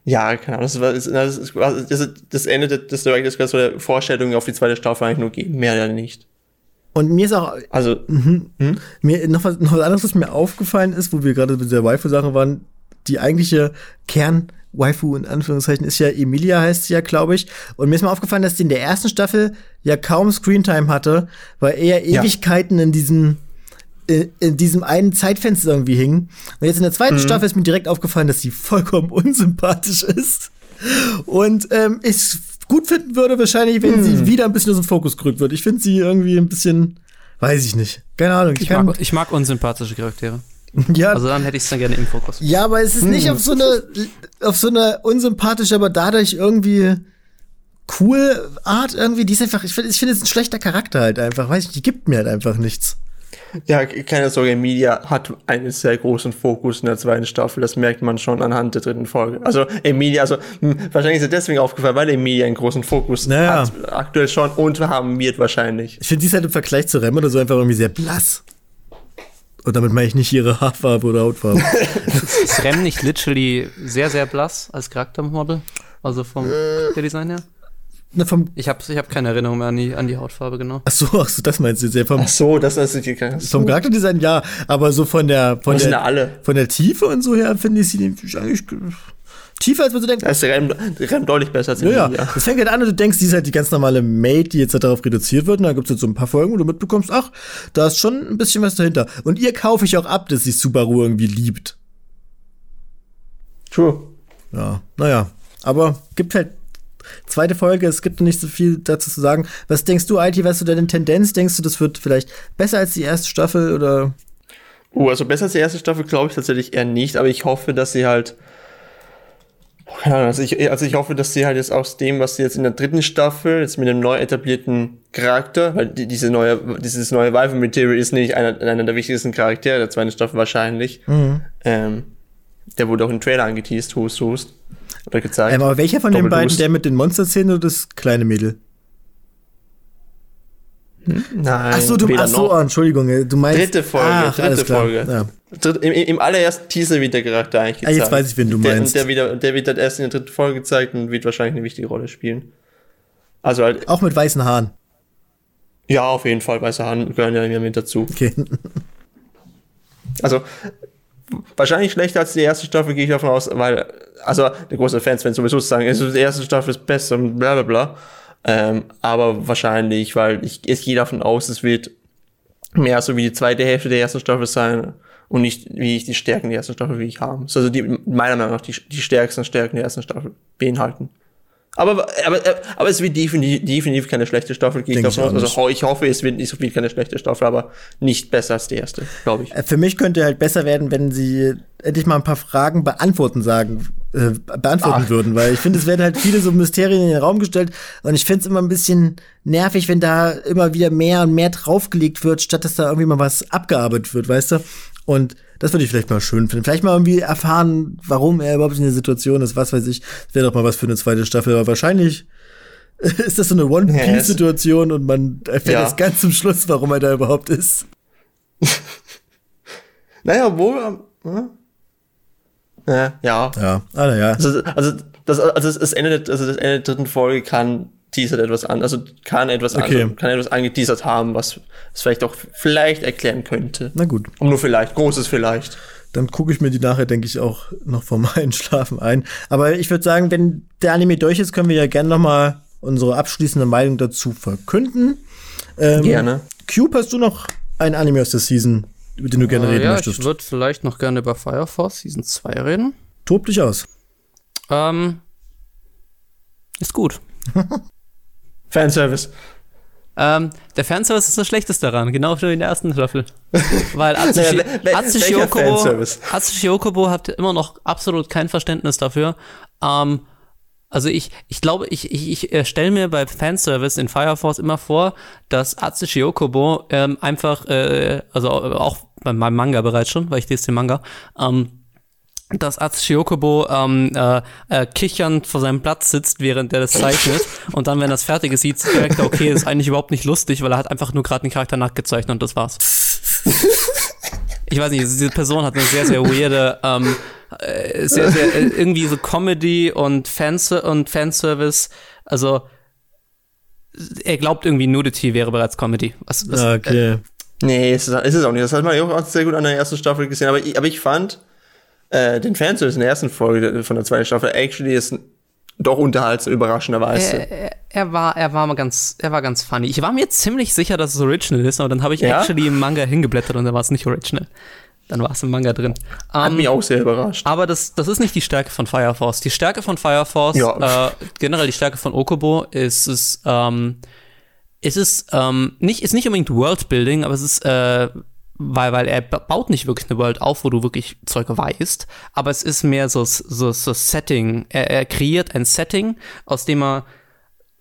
Ja, keine Ahnung. Das, war, das, das, das, das Ende des Director's Cut soll Vorstellungen auf die zweite Staffel eigentlich nur geben, mehr ja nicht. Und mir ist auch. Also. Mhm, hm? Mir noch was, noch was anderes, was mir aufgefallen ist, wo wir gerade mit der Waifu-Sache waren. Die eigentliche Kern- Waifu in Anführungszeichen ist ja Emilia, heißt sie ja, glaube ich. Und mir ist mal aufgefallen, dass die in der ersten Staffel ja kaum Screentime hatte, weil er Ewigkeiten ja. in diesem in, in, diesem einen Zeitfenster irgendwie hing. Und jetzt in der zweiten mhm. Staffel ist mir direkt aufgefallen, dass sie vollkommen unsympathisch ist. Und ähm, ich gut finden würde, wahrscheinlich, wenn mhm. sie wieder ein bisschen aus dem Fokus gerückt wird. Ich finde sie irgendwie ein bisschen, weiß ich nicht. Keine Ahnung. Ich, ich, mag, ich mag unsympathische Charaktere. Ja. Also dann hätte ich es dann gerne im Fokus. Ja, aber es ist hm. nicht auf so eine, auf so eine unsympathische, aber dadurch irgendwie cool Art irgendwie. Die ist einfach, ich finde, ich finde es ein schlechter Charakter halt einfach. Weiß ich, die gibt mir halt einfach nichts. Ja, keine Sorge, Emilia hat einen sehr großen Fokus in der zweiten Staffel. Das merkt man schon anhand der dritten Folge. Also Emilia, also mh, hm, wahrscheinlich ist er deswegen aufgefallen, weil Emilia einen großen Fokus naja. hat. Aktuell schon und haben wird wahrscheinlich. Ich finde, die ist halt im Vergleich zu Rem oder so einfach irgendwie sehr blass. Und damit meine ich nicht ihre Haarfarbe oder Hautfarbe. ist Rem nicht literally sehr, sehr blass als Charaktermodel? Also vom äh, Design her? Na, vom ich habe ich hab keine Erinnerung mehr an die, an die Hautfarbe, genau. Ach so, ach so das meinst du jetzt. Vom, ach so, das ist die Vom Charakterdesign ja, aber so von der von der, alle? von der Tiefe und so her finde ich sie eigentlich tiefer, als man so denkt. Das ist Rem, Rem deutlich besser als ja, ja. Das fängt halt an und du denkst, die ist halt die ganz normale Maid, die jetzt halt darauf reduziert wird. Und dann gibt es jetzt so ein paar Folgen, wo du mitbekommst, ach, da ist schon ein bisschen was dahinter. Und ihr kaufe ich auch ab, dass sie Subaru irgendwie liebt. True. Ja, naja. Aber gibt halt zweite Folge, es gibt nicht so viel dazu zu sagen. Was denkst du, IT, was du deine Tendenz? Denkst du, das wird vielleicht besser als die erste Staffel oder? Oh, also besser als die erste Staffel glaube ich tatsächlich eher nicht, aber ich hoffe, dass sie halt also ich, also ich hoffe, dass sie halt jetzt aus dem, was sie jetzt in der dritten Staffel, jetzt mit dem neu etablierten Charakter, weil die, diese neue, dieses neue Vive Material ist nicht einer, einer der wichtigsten Charaktere der zweiten Staffel wahrscheinlich. Mhm. Ähm, der wurde auch im Trailer angeteased, Hust, Hust. Oder gezeigt. Ähm, aber welcher von Doppel den beiden, der mit den Monster-Szenen oder das kleine Mädel? Hm? Nein. Ach so, du, ach so, oh, Entschuldigung, du meinst. Dritte Folge, ach, dritte Folge. Ja. Im, Im, allerersten Teaser wird der Charakter eigentlich gezeigt. Ah, jetzt weiß ich, wen du meinst. Der, und der, wieder, der wird dann erst in der dritten Folge gezeigt und wird wahrscheinlich eine wichtige Rolle spielen. Also halt. Auch mit weißen Haaren. Ja, auf jeden Fall. Weiße Haaren gehören ja mit dazu. Okay. Also, wahrscheinlich schlechter als die erste Staffel, gehe ich davon aus, weil, also, die großen Fans werden sowieso sagen, also, die erste Staffel ist besser und bla bla bla. Ähm, aber wahrscheinlich, weil ich, ich gehe davon aus, es wird mehr so wie die zweite Hälfte der ersten Staffel sein und nicht wie ich die Stärken der ersten Staffel wie ich haben. Also die meiner Meinung nach die, die stärksten Stärken der ersten Staffel beinhalten. Aber, aber, aber es wird definitiv, definitiv keine schlechte Staffel. Ich, ich, also, ich hoffe, es wird nicht so viel keine schlechte Staffel, aber nicht besser als die erste, glaube ich. Äh, für mich könnte halt besser werden, wenn sie endlich mal ein paar Fragen beantworten sagen, äh, beantworten Ach. würden, weil ich finde, es werden halt viele so Mysterien in den Raum gestellt und ich finde es immer ein bisschen nervig, wenn da immer wieder mehr und mehr draufgelegt wird, statt dass da irgendwie mal was abgearbeitet wird, weißt du? Und das würde ich vielleicht mal schön finden. Vielleicht mal irgendwie erfahren, warum er überhaupt in der Situation ist, was weiß ich. Das wäre doch mal was für eine zweite Staffel. Aber wahrscheinlich ist das so eine One-Piece-Situation und man erfährt ja. erst ganz zum Schluss, warum er da überhaupt ist. naja, wohl. Hm? Ja. Ja. Ja, ah, ja. Also, also, das, also das Ende, also das Ende der dritten Folge kann teasert etwas an, also kann etwas, okay. also kann etwas angeteasert haben, was es vielleicht auch vielleicht erklären könnte. Na gut. Und nur vielleicht, großes vielleicht. dann gucke ich mir die nachher, denke ich, auch noch vor meinem Schlafen ein. Aber ich würde sagen, wenn der Anime durch ist, können wir ja gerne noch mal unsere abschließende Meinung dazu verkünden. Ähm, gerne. Cube, hast du noch ein Anime aus der Season, über den du gerne uh, reden ja, möchtest? Ich würde vielleicht noch gerne über Fire Force Season 2 reden. Tob dich aus. Ähm, ist gut. Fanservice. Ähm, der Fanservice ist das Schlechteste daran, genau wie in der ersten Staffel. Weil Atsushi, Atsushi, Okubo hat immer noch absolut kein Verständnis dafür. Ähm, also ich, ich glaube, ich, ich, ich stelle mir bei Fanservice in Fire Force immer vor, dass Atsushi Okubo ähm, einfach, äh, also auch bei meinem Manga bereits schon, weil ich lese den Manga, ähm, dass Atsushi Okubo ähm, äh, äh, kichernd vor seinem Platz sitzt, während er das zeichnet. und dann, wenn das fertig ist, sieht direkt, okay, ist eigentlich überhaupt nicht lustig, weil er hat einfach nur gerade einen Charakter nachgezeichnet und das war's. ich weiß nicht, diese Person hat eine sehr, sehr weirde, ähm, äh, sehr, sehr, äh, irgendwie so Comedy und, Fans und Fanservice. Also, er glaubt irgendwie Nudity wäre bereits Comedy. Was, was, okay. Äh, nee, ist es, ist es auch nicht. Das hat man auch sehr gut an der ersten Staffel gesehen. Aber ich, aber ich fand, äh, den Fanservice in der ersten Folge von der zweiten Staffel actually ist doch unterhaltsam, überraschenderweise. Er, er, war, er war mal ganz, er war ganz funny. Ich war mir ziemlich sicher, dass es original ist, aber dann habe ich ja? actually im Manga hingeblättert und dann war es nicht original. Dann war es im Manga drin. Hat um, mich auch sehr überrascht. Aber das, das ist nicht die Stärke von Fire Force. Die Stärke von Fire Force, ja. äh, generell die Stärke von Okubo, ist es, ähm, ist es ähm, nicht, ist nicht unbedingt Worldbuilding, aber es ist äh, weil, weil er baut nicht wirklich eine World auf, wo du wirklich Zeug weißt, aber es ist mehr so, so, so Setting. Er, er kreiert ein Setting, aus dem er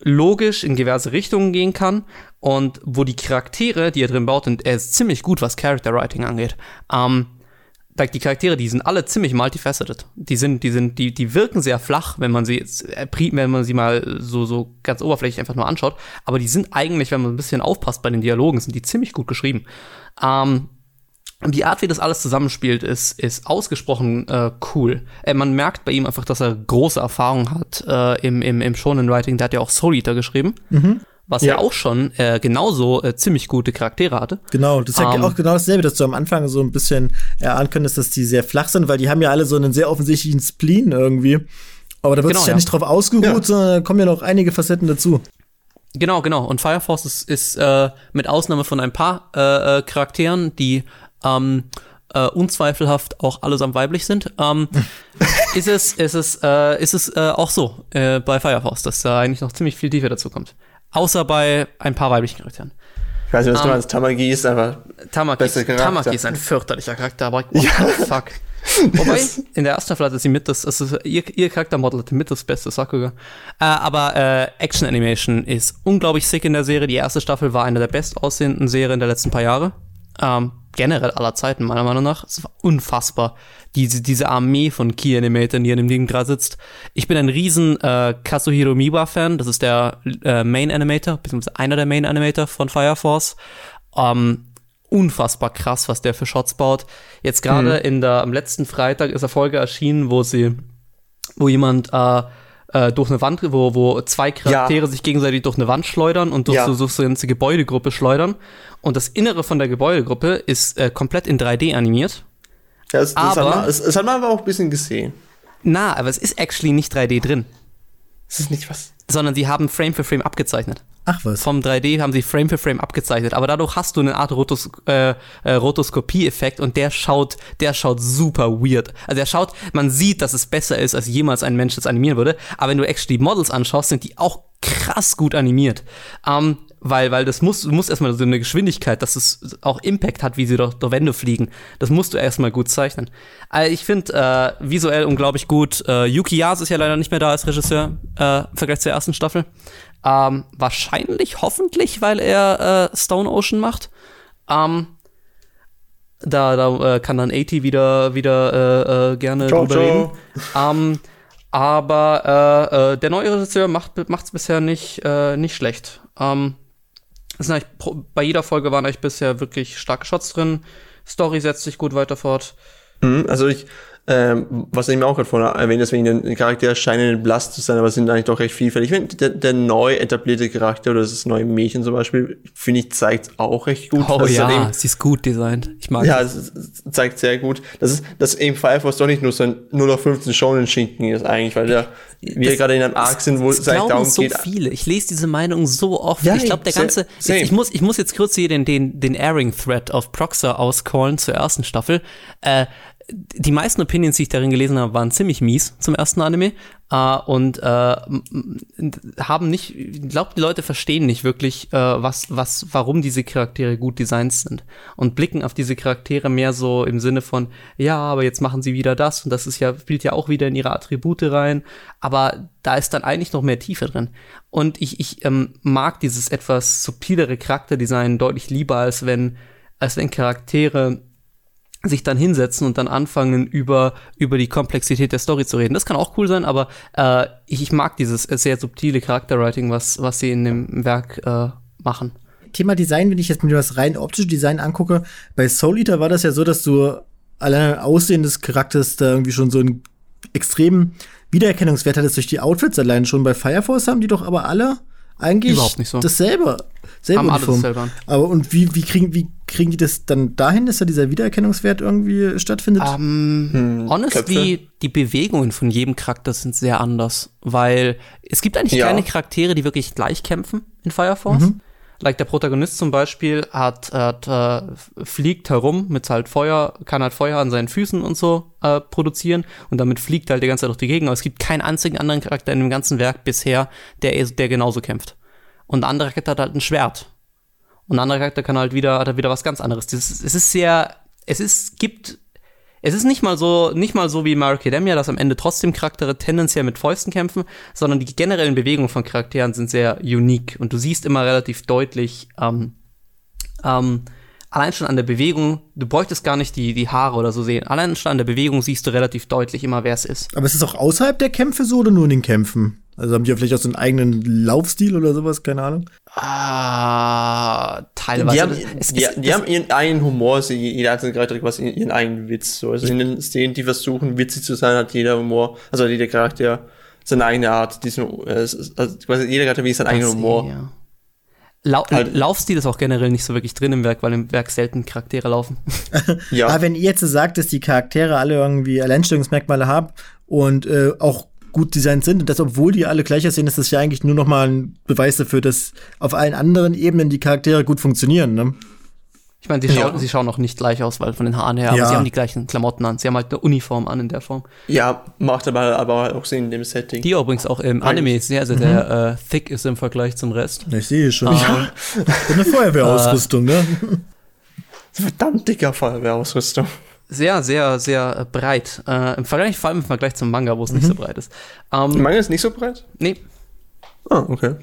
logisch in diverse Richtungen gehen kann und wo die Charaktere, die er drin baut, und er ist ziemlich gut, was Character Writing angeht. Ähm, die Charaktere, die sind alle ziemlich multifaceted. Die sind, die sind, die, die wirken sehr flach, wenn man sie jetzt, äh, wenn man sie mal so, so ganz oberflächlich einfach nur anschaut. Aber die sind eigentlich, wenn man ein bisschen aufpasst bei den Dialogen, sind die ziemlich gut geschrieben. Ähm, die Art, wie das alles zusammenspielt, ist, ist ausgesprochen äh, cool. Äh, man merkt bei ihm einfach, dass er große Erfahrung hat äh, im, im, im Shonen Writing. Der hat ja auch Soul Eater geschrieben. Mhm. Was ja. ja auch schon äh, genauso äh, ziemlich gute Charaktere hatte. Genau, das ist ja um, ähm, auch genau dasselbe, dass du am Anfang so ein bisschen erahnen könntest, dass die sehr flach sind, weil die haben ja alle so einen sehr offensichtlichen Spleen irgendwie. Aber da wird genau, sich ja, ja, nicht drauf ausgeruht, ja. sondern da kommen ja noch einige Facetten dazu. Genau, genau. Und Fire Force ist, ist äh, mit Ausnahme von ein paar äh, äh, Charakteren, die ähm, äh, unzweifelhaft auch allesamt weiblich sind, ähm, ist es, ist es, äh, ist es äh, auch so äh, bei Fire Force, dass da eigentlich noch ziemlich viel Tiefe dazu kommt. Außer bei ein paar weiblichen Charakteren. Ich weiß nicht, was um, du ähm, meinst. Tamagi ist einfach Tamagi, Tamagi ist ein fürchterlicher Charakter, aber what ja. fuck. Wobei, in der ersten Staffel hatte sie mit das, also ihr, ihr Charaktermodel hatte mit das beste Sakuga. Äh, aber äh, Action Animation ist unglaublich sick in der Serie. Die erste Staffel war eine der bestaussehenden Serien der letzten paar Jahre. Ähm, generell aller Zeiten, meiner Meinung nach. Es war unfassbar. Diese, diese Armee von Key-Animatoren, die an dem Ding dran sitzt. Ich bin ein riesen äh, Kazuhiro Miwa-Fan. Das ist der äh, Main-Animator, beziehungsweise einer der Main-Animator von Fire Force. Ähm, unfassbar krass, was der für Shots baut. Jetzt gerade mhm. in der, am letzten Freitag ist eine Folge erschienen, wo sie, wo jemand äh, äh, durch eine Wand, wo, wo zwei Charaktere ja. sich gegenseitig durch eine Wand schleudern und durch, ja. so, so eine ganze Gebäudegruppe schleudern. Und das Innere von der Gebäudegruppe ist äh, komplett in 3D animiert. Ja, das, das aber, hat man, es, es hat man aber auch ein bisschen gesehen. Na, aber es ist actually nicht 3D drin. Es ist nicht was. Sondern sie haben Frame für Frame abgezeichnet. Ach was. Vom 3D haben sie Frame für Frame abgezeichnet, aber dadurch hast du eine Art Rotos äh, äh, Rotoskopie-Effekt und der schaut, der schaut super weird. Also er schaut, man sieht, dass es besser ist, als jemals ein Mensch das animieren würde, aber wenn du actually Models anschaust, sind die auch krass gut animiert. Ähm, weil, weil das muss, du musst erstmal so eine Geschwindigkeit, dass es auch Impact hat, wie sie durch, durch Wände fliegen. Das musst du erstmal gut zeichnen. Also ich finde äh, visuell unglaublich gut. Äh, Yuki Yas ist ja leider nicht mehr da als Regisseur äh, im Vergleich zur ersten Staffel. Ähm, wahrscheinlich, hoffentlich, weil er äh, Stone Ocean macht. Ähm, da da äh, kann dann 80 wieder, wieder äh, äh, gerne ciao, drüber ciao. reden. Ähm, aber äh, äh, der neue Regisseur macht es bisher nicht, nicht schlecht. Ähm, bei jeder Folge waren eigentlich bisher wirklich starke Shots drin. Story setzt sich gut weiter fort. Mhm, also ich, ähm, was ich mir auch gerade vorhin erwähnt hast, wegen den Charakter scheinen blass zu sein, aber sind eigentlich doch recht vielfältig. Ich finde, der, der neu etablierte Charakter oder das neue Mädchen zum Beispiel, finde ich, zeigt auch recht gut. Oh ja, eben, sie ist gut designt. Ich mag Ja, es zeigt sehr gut. Das ist, dass eben Fire Force doch nicht nur so ein 0 auf 15 Shonen-Schinken ist eigentlich, weil der, wir gerade in einem Arc sind, wo es eigentlich darum so geht. viele. Ich lese diese Meinung so oft. Ja, ich glaube, der ganze, same. ich muss, ich muss jetzt kurz hier den, den, den Airing-Thread auf Proxer auscallen zur ersten Staffel. Äh, die meisten Opinions, die ich darin gelesen habe, waren ziemlich mies zum ersten Anime äh, und äh, haben nicht, ich glaube, die Leute verstehen nicht wirklich, äh, was, was, warum diese Charaktere gut designt sind und blicken auf diese Charaktere mehr so im Sinne von, ja, aber jetzt machen sie wieder das und das ist ja, spielt ja auch wieder in ihre Attribute rein, aber da ist dann eigentlich noch mehr Tiefe drin. Und ich, ich ähm, mag dieses etwas subtilere Charakterdesign deutlich lieber, als wenn, als wenn Charaktere sich dann hinsetzen und dann anfangen, über, über die Komplexität der Story zu reden. Das kann auch cool sein, aber äh, ich, ich mag dieses sehr subtile Charakterwriting, was, was sie in dem Werk äh, machen. Thema Design, wenn ich jetzt mir das rein optische Design angucke, bei Soul Eater war das ja so, dass du allein Aussehen des Charakters da irgendwie schon so einen extremen Wiedererkennungswert hattest durch die Outfits allein schon. Bei Fire Force haben die doch aber alle eigentlich Überhaupt nicht so. dasselbe. Selbe Haben Uniform. Alle dasselbe Aber und wie, wie, kriegen, wie kriegen die das dann dahin, dass da dieser Wiedererkennungswert irgendwie stattfindet? Um, ähm, hm, honestly, Köpfe? die Bewegungen von jedem Charakter sind sehr anders, weil es gibt eigentlich ja. keine Charaktere, die wirklich gleich kämpfen in Fire Force. Mhm. Like der Protagonist zum Beispiel hat, hat äh, fliegt herum mit halt Feuer, kann halt Feuer an seinen Füßen und so äh, produzieren und damit fliegt halt die ganze Zeit durch die Gegend. Aber es gibt keinen einzigen anderen Charakter in dem ganzen Werk bisher, der, der genauso kämpft. Und ein anderer Charakter hat halt ein Schwert. Und ein anderer Charakter kann halt wieder, hat wieder was ganz anderes. Das, es ist sehr, es ist, gibt es ist nicht mal so, nicht mal so wie Mario Academia, dass am Ende trotzdem Charaktere tendenziell mit Fäusten kämpfen, sondern die generellen Bewegungen von Charakteren sind sehr unique und du siehst immer relativ deutlich, ähm, ähm, allein schon an der Bewegung, du bräuchtest gar nicht die, die Haare oder so sehen. Allein schon an der Bewegung siehst du relativ deutlich immer, wer es ist. Aber ist es auch außerhalb der Kämpfe so oder nur in den Kämpfen? Also haben die ja vielleicht auch so einen eigenen Laufstil oder sowas, keine Ahnung. Ah, teilweise. Die haben, es, die, es, die haben ihren eigenen Humor, also jeder einzelne Charakter quasi ihren eigenen Witz. So. Also in den Szenen, die versuchen, witzig zu sein, hat jeder Humor, also jeder Charakter seine eigene Art. Diesen, also quasi jeder Charakter wie seinen eigenen Humor. Ja. Lau halt. Laufstil ist auch generell nicht so wirklich drin im Werk, weil im Werk selten Charaktere laufen. ja. Aber wenn ihr jetzt sagt, dass die Charaktere alle irgendwie Alleinstellungsmerkmale haben und äh, auch gut designt sind und das, obwohl die alle gleich aussehen, ist das ja eigentlich nur noch mal ein Beweis dafür, dass auf allen anderen Ebenen die Charaktere gut funktionieren. Ne? Ich meine, sie, ja. schauen, sie schauen auch nicht gleich aus, weil von den Haaren her, ja. aber sie haben die gleichen Klamotten an. Sie haben halt eine Uniform an in der Form. Ja, macht aber, aber auch Sinn in dem Setting. Die übrigens auch im Anime sehr, sehr, sehr mhm. äh, thick ist im Vergleich zum Rest. Ich sehe schon. Uh, ja. eine Feuerwehrausrüstung, ne? Verdammt dicker Feuerwehrausrüstung sehr, sehr, sehr äh, breit. Äh, Im Vergleich, vor allem im Vergleich zum Manga, wo es mhm. nicht so breit ist. Ähm, Der Manga ist nicht so breit? Nee. Ah, okay.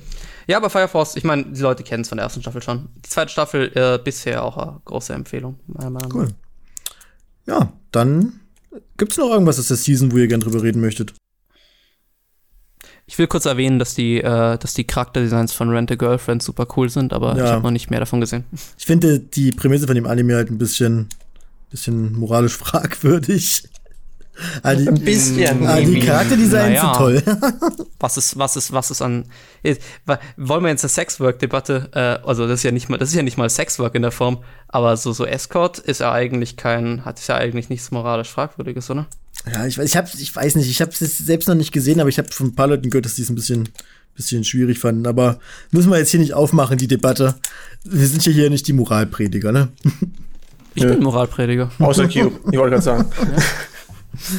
Ja, aber Fire Force, ich meine, die Leute kennen es von der ersten Staffel schon. Die zweite Staffel äh, bisher auch eine große Empfehlung. Cool. Ja, dann gibt es noch irgendwas aus der Season, wo ihr gern drüber reden möchtet? Ich will kurz erwähnen, dass die, äh, dass die Charakterdesigns von Rent a Girlfriend super cool sind, aber ja. ich habe noch nicht mehr davon gesehen. Ich finde die Prämisse von dem Anime halt ein bisschen bisschen moralisch fragwürdig. Ah, die, ein bisschen. Ah, die Charakterdesigns naja. sind toll. was ist, was ist, was ist an. Wollen wir jetzt eine Sexwork-Debatte? Äh, also das ist ja nicht mal, das ist ja nicht mal Sexwork in der Form, aber so, so Escort ist ja eigentlich kein, hat ja eigentlich nichts moralisch Fragwürdiges, oder? Ja, ich, ich, hab, ich weiß nicht, ich habe es selbst noch nicht gesehen, aber ich habe von ein paar Leuten gehört, dass die es ein bisschen, bisschen schwierig fanden. Aber müssen wir jetzt hier nicht aufmachen, die Debatte. Wir sind ja hier nicht die Moralprediger, ne? Ich bin Moralprediger. Außer Cube, ich wollte gerade sagen.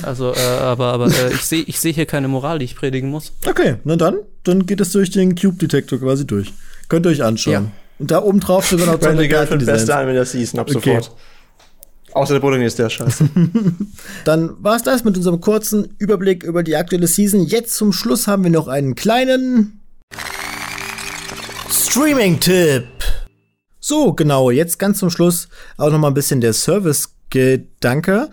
Also, äh, aber, aber äh, ich sehe ich seh hier keine Moral, die ich predigen muss. Okay, na dann, dann geht es durch den Cube-Detektor quasi durch. Könnt ihr euch anschauen. Ja. Und da oben drauf sogar noch tolle Karten die beste Anime der Season, ab okay. sofort. Außer der Protagonist, der scheiße. dann war es das mit unserem kurzen Überblick über die aktuelle Season. Jetzt zum Schluss haben wir noch einen kleinen Streaming-Tipp. So, genau, jetzt ganz zum Schluss auch noch mal ein bisschen der Service-Gedanke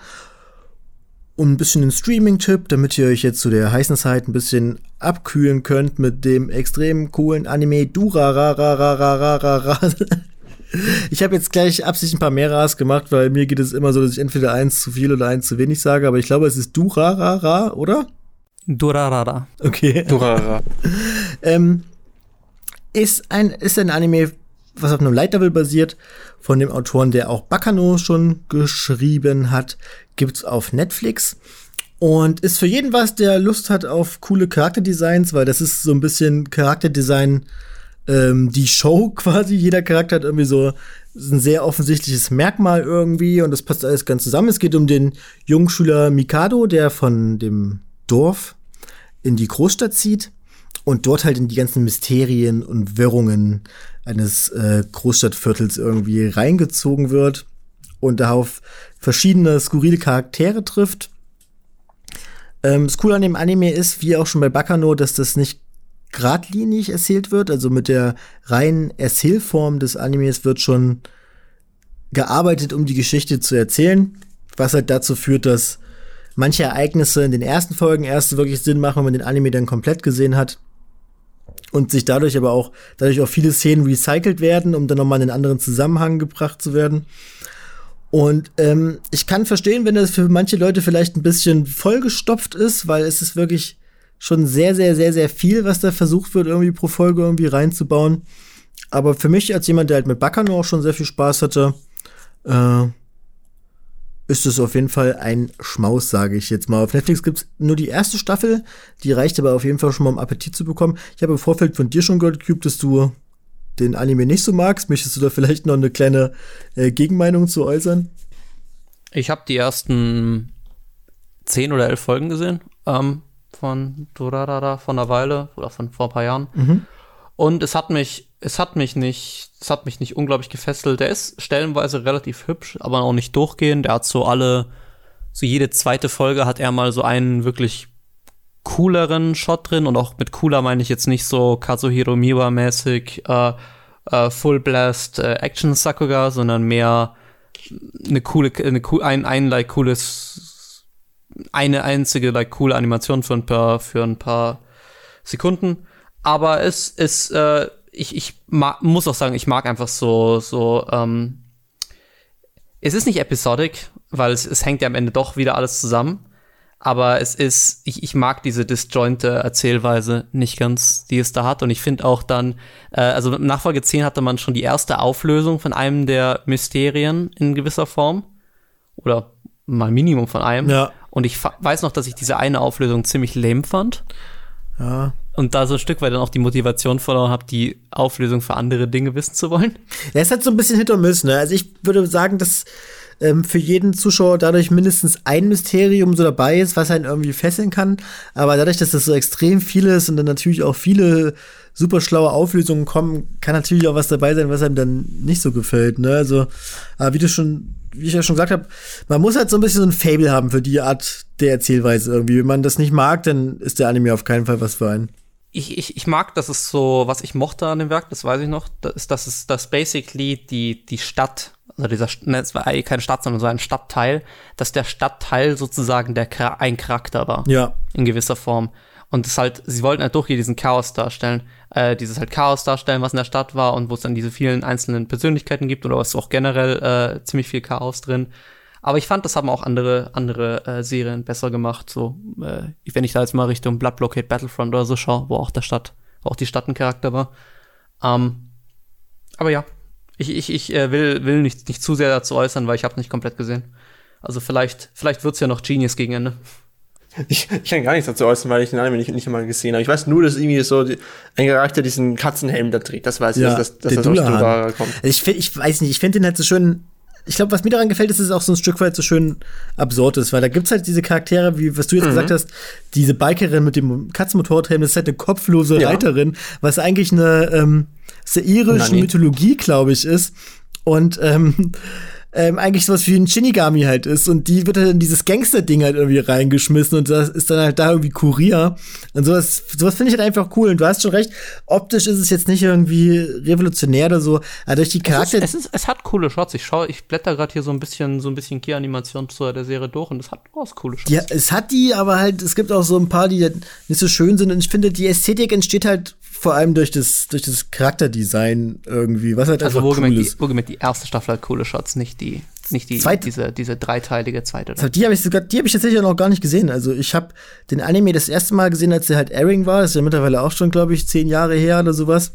und ein bisschen ein Streaming-Tipp, damit ihr euch jetzt zu der heißen Zeit ein bisschen abkühlen könnt mit dem extrem coolen Anime Durarararararara. Ich habe jetzt gleich absichtlich ein paar mehr Ras gemacht, weil mir geht es immer so, dass ich entweder eins zu viel oder eins zu wenig sage, aber ich glaube, es ist Durarara, oder? Durarara. Okay. Durarara. ähm, ist ein, ist ein Anime, was auf einem Light Level basiert, von dem Autoren, der auch Bakano schon geschrieben hat, gibt's auf Netflix. Und ist für jeden was, der Lust hat auf coole Charakterdesigns, weil das ist so ein bisschen Charakterdesign ähm, die Show quasi. Jeder Charakter hat irgendwie so ein sehr offensichtliches Merkmal irgendwie und das passt alles ganz zusammen. Es geht um den Jungschüler Mikado, der von dem Dorf in die Großstadt zieht und dort halt in die ganzen Mysterien und Wirrungen eines äh, Großstadtviertels irgendwie reingezogen wird und darauf verschiedene skurrile Charaktere trifft. Ähm, das Coole an dem Anime ist, wie auch schon bei Bakano, dass das nicht geradlinig erzählt wird. Also mit der reinen Erzählform des Animes wird schon gearbeitet, um die Geschichte zu erzählen. Was halt dazu führt, dass manche Ereignisse in den ersten Folgen erst wirklich Sinn machen, wenn man den Anime dann komplett gesehen hat. Und sich dadurch aber auch, dadurch auch viele Szenen recycelt werden, um dann nochmal in einen anderen Zusammenhang gebracht zu werden. Und ähm, ich kann verstehen, wenn das für manche Leute vielleicht ein bisschen vollgestopft ist, weil es ist wirklich schon sehr, sehr, sehr, sehr viel, was da versucht wird, irgendwie pro Folge irgendwie reinzubauen. Aber für mich, als jemand, der halt mit Baccano auch schon sehr viel Spaß hatte, äh, ist es auf jeden Fall ein Schmaus, sage ich jetzt mal. Auf Netflix gibt's nur die erste Staffel, die reicht aber auf jeden Fall schon mal, um Appetit zu bekommen. Ich habe im Vorfeld von dir schon gehört, Cube, dass du den Anime nicht so magst. Möchtest du da vielleicht noch eine kleine äh, Gegenmeinung zu äußern? Ich habe die ersten zehn oder elf Folgen gesehen. Ähm, von Durarara von einer Weile oder von vor ein paar Jahren. Mhm. Und es hat mich, es hat mich nicht, es hat mich nicht unglaublich gefesselt. Der ist stellenweise relativ hübsch, aber auch nicht durchgehend. Der hat so alle, so jede zweite Folge hat er mal so einen wirklich cooleren Shot drin und auch mit cooler meine ich jetzt nicht so Kazuhiro Miwa mäßig äh, äh, Full Blast äh, Action Sakuga, sondern mehr eine coole, eine, ein, ein like cooles eine einzige like coole Animation für ein paar für ein paar Sekunden, aber es ist äh, ich ich mag, muss auch sagen, ich mag einfach so so ähm, es ist nicht episodic, weil es, es hängt ja am Ende doch wieder alles zusammen. Aber es ist, ich, ich mag diese disjointe Erzählweise nicht ganz, die es da hat. Und ich finde auch dann, äh, also im Nachfolge 10 hatte man schon die erste Auflösung von einem der Mysterien in gewisser Form. Oder mal Minimum von einem. Ja. Und ich weiß noch, dass ich diese eine Auflösung ziemlich lame fand. Ja. Und da so ein Stück weit dann auch die Motivation verloren habe, die Auflösung für andere Dinge wissen zu wollen. Ja, es hat so ein bisschen Hit und Miss, ne? Also ich würde sagen, dass ähm, für jeden Zuschauer dadurch mindestens ein Mysterium so dabei ist, was einen irgendwie fesseln kann. Aber dadurch, dass das so extrem viel ist und dann natürlich auch viele super schlaue Auflösungen kommen, kann natürlich auch was dabei sein, was einem dann nicht so gefällt. Ne? Also, aber wie du schon, wie ich ja schon gesagt habe, man muss halt so ein bisschen so ein Fable haben für die Art der Erzählweise irgendwie. Wenn man das nicht mag, dann ist der Anime auf keinen Fall was für einen. Ich, ich, ich mag, dass es so, was ich mochte an dem Werk, das weiß ich noch, das ist, dass es, dass basically die, die Stadt also dieser, ne, es war eigentlich keine Stadt, sondern so ein Stadtteil, dass der Stadtteil sozusagen der ein Charakter war. Ja. In gewisser Form. Und das halt, sie wollten halt durch hier diesen Chaos darstellen, äh, dieses halt Chaos darstellen, was in der Stadt war und wo es dann diese vielen einzelnen Persönlichkeiten gibt oder was auch generell äh, ziemlich viel Chaos drin. Aber ich fand, das haben auch andere, andere äh, Serien besser gemacht. So, äh, wenn ich da jetzt mal Richtung Blood Blockade Battlefront oder so schaue, wo auch der Stadt, wo auch die Stadt ein Charakter war. Ähm, aber ja, ich, ich, ich äh, will, will nicht, nicht zu sehr dazu äußern, weil ich habe nicht komplett gesehen. Also vielleicht, vielleicht wird's ja noch Genius gegen Ende. Ich, ich kann gar nichts dazu äußern, weil ich den Anime nicht, nicht einmal gesehen habe. Ich weiß nur, dass irgendwie so die, ein Charakter diesen Katzenhelm da trägt. Das weiß ich, ja, dass, dass das aus Dura kommt. Ich, find, ich weiß nicht, ich finde den halt so schön. Ich glaube, was mir daran gefällt, ist, dass es auch so ein Stück weit so schön absurd ist, weil da gibt's halt diese Charaktere, wie was du jetzt mhm. gesagt hast, diese Bikerin mit dem Katzenmotorradhelm, das ist halt eine kopflose ja. Reiterin, was eigentlich eine ähm, seirischen Mythologie, glaube ich, ist. Und ähm, ähm, eigentlich sowas wie ein Shinigami halt ist. Und die wird halt in dieses Gangster-Ding halt irgendwie reingeschmissen und das ist dann halt da irgendwie Kurier. Und sowas, sowas finde ich halt einfach cool. Und du hast schon recht, optisch ist es jetzt nicht irgendwie revolutionär oder so, aber durch die Charakter. Es, ist, es, ist, es hat coole Shots. Ich schaue, ich blätter gerade hier so ein bisschen, so ein bisschen Key-Animation zu der Serie durch und es hat was coole Shots. Ja, es hat die, aber halt, es gibt auch so ein paar, die nicht so schön sind. Und ich finde, die Ästhetik entsteht halt vor allem durch das, durch das Charakterdesign irgendwie, was halt also einfach cool ist. Die, wohlgemerkt, die erste Staffel hat coole Shots, nicht die, nicht die, Zweit diese, diese dreiteilige zweite. Also die habe ich sogar, die habe ich tatsächlich noch gar nicht gesehen. Also ich habe den Anime das erste Mal gesehen, als er halt Airing war. Das ist ja mittlerweile auch schon, glaube ich, zehn Jahre her oder sowas.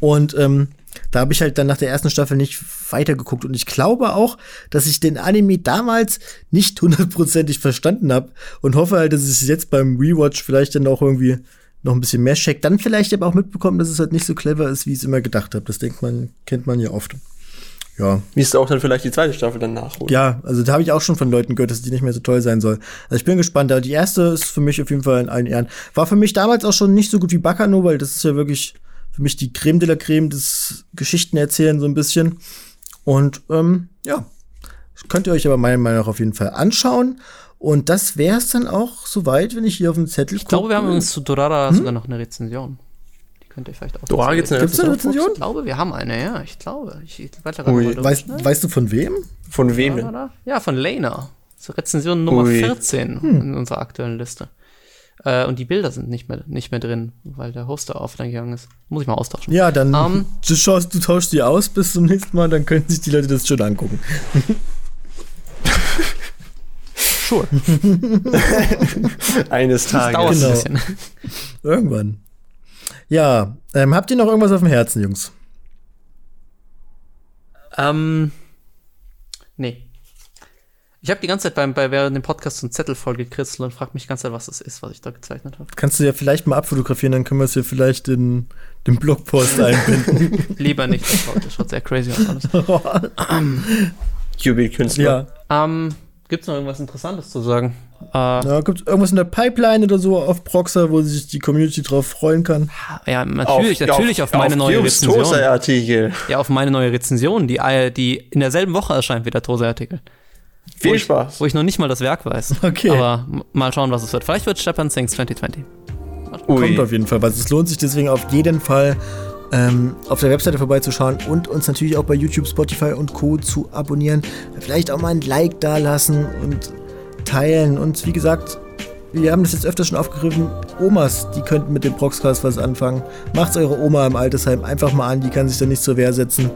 Und ähm, da habe ich halt dann nach der ersten Staffel nicht weitergeguckt. Und ich glaube auch, dass ich den Anime damals nicht hundertprozentig verstanden habe und hoffe halt, dass ich es jetzt beim Rewatch vielleicht dann auch irgendwie noch ein bisschen mehr checkt. Dann vielleicht aber auch mitbekommen, dass es halt nicht so clever ist, wie ich es immer gedacht habe. Das denkt man, kennt man ja oft. Ja. Wie ist auch dann vielleicht die zweite Staffel dann nachholen? Ja, also da habe ich auch schon von Leuten gehört, dass die nicht mehr so toll sein soll. Also ich bin gespannt. Aber die erste ist für mich auf jeden Fall in allen Ehren. War für mich damals auch schon nicht so gut wie Bakano, weil das ist ja wirklich für mich die Creme de la Creme des Geschichten erzählen so ein bisschen. Und ähm, ja, könnt ihr euch aber meiner Meinung nach auf jeden Fall anschauen. Und das wäre es dann auch soweit, wenn ich hier auf den Zettel Ich glaube, wir haben übrigens zu Dorara hm? sogar noch eine Rezension. Die könnt ihr vielleicht auch. Dorara gibt's eine, gibt's eine Rezension? Ich glaube, wir haben eine, ja. Ich glaube. Ich, ich Ui, weißt, weißt, du von wem? Von wem? Ja, von Lena. Rezension Nummer Ui. 14 hm. in unserer aktuellen Liste. Äh, und die Bilder sind nicht mehr, nicht mehr drin, weil der Hoster offline gegangen ist. Muss ich mal austauschen. Ja, dann um, ähm, du, schaust, du tauschst die aus bis zum nächsten Mal, dann können sich die Leute das schon angucken. Sure. Eines Tages. Das dauert genau. ein bisschen. Irgendwann. Ja, ähm, habt ihr noch irgendwas auf dem Herzen, Jungs? Ähm, nee. Ich habe die ganze Zeit beim, bei während dem Podcast so einen Zettel voll gekritzelt und frage mich die ganze Zeit, was das ist, was ich da gezeichnet habe. Kannst du ja vielleicht mal abfotografieren, dann können wir es ja vielleicht in den Blogpost einbinden. Lieber nicht, das schaut, das schaut sehr crazy aus alles. QB-Künstler. Ja. Ähm, Gibt es noch irgendwas Interessantes zu sagen? Äh, ja, gibt es irgendwas in der Pipeline oder so auf Proxer, wo sich die Community drauf freuen kann? Ja, natürlich, auf, natürlich auf, auf meine auf neue Rezension. Ja, auf meine neue Rezension, die, die in derselben Woche erscheint wie der Tose-Artikel. Viel wo Spaß. Ich, wo ich noch nicht mal das Werk weiß. Okay. Aber mal schauen, was es wird. Vielleicht wird Stepan Sings 2020. Ui. Kommt auf jeden Fall was. Es lohnt sich deswegen auf jeden Fall ähm, auf der Webseite vorbeizuschauen und uns natürlich auch bei YouTube, Spotify und Co. zu abonnieren. Vielleicht auch mal ein Like da lassen und teilen. Und wie gesagt, wir haben das jetzt öfter schon aufgegriffen. Omas, die könnten mit dem Proxcast was anfangen. Macht's eure Oma im Altersheim einfach mal an, die kann sich da nicht zur Wehr setzen.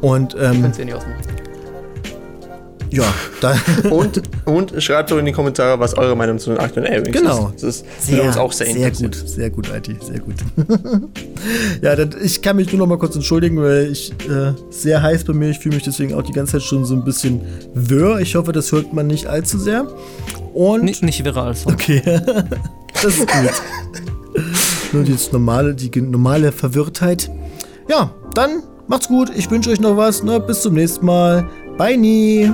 Und ähm, Könnt ihr nicht ausmachen. Ja, dann. und, und schreibt doch in die Kommentare, was eure Meinung zu den aktuellen Airwings genau. ist. Das ist sehr, uns auch sehr, sehr gut, sehr gut, IT, sehr gut. ja, dann, ich kann mich nur noch mal kurz entschuldigen, weil ich äh, sehr heiß bei mir. Ich fühle mich deswegen auch die ganze Zeit schon so ein bisschen wirr. Ich hoffe, das hört man nicht allzu sehr. Und nicht, nicht viral. So. Okay, das ist gut. nur die normale, die normale Verwirrtheit. Ja, dann macht's gut. Ich wünsche euch noch was. Ne? Bis zum nächsten Mal. Bye, nie.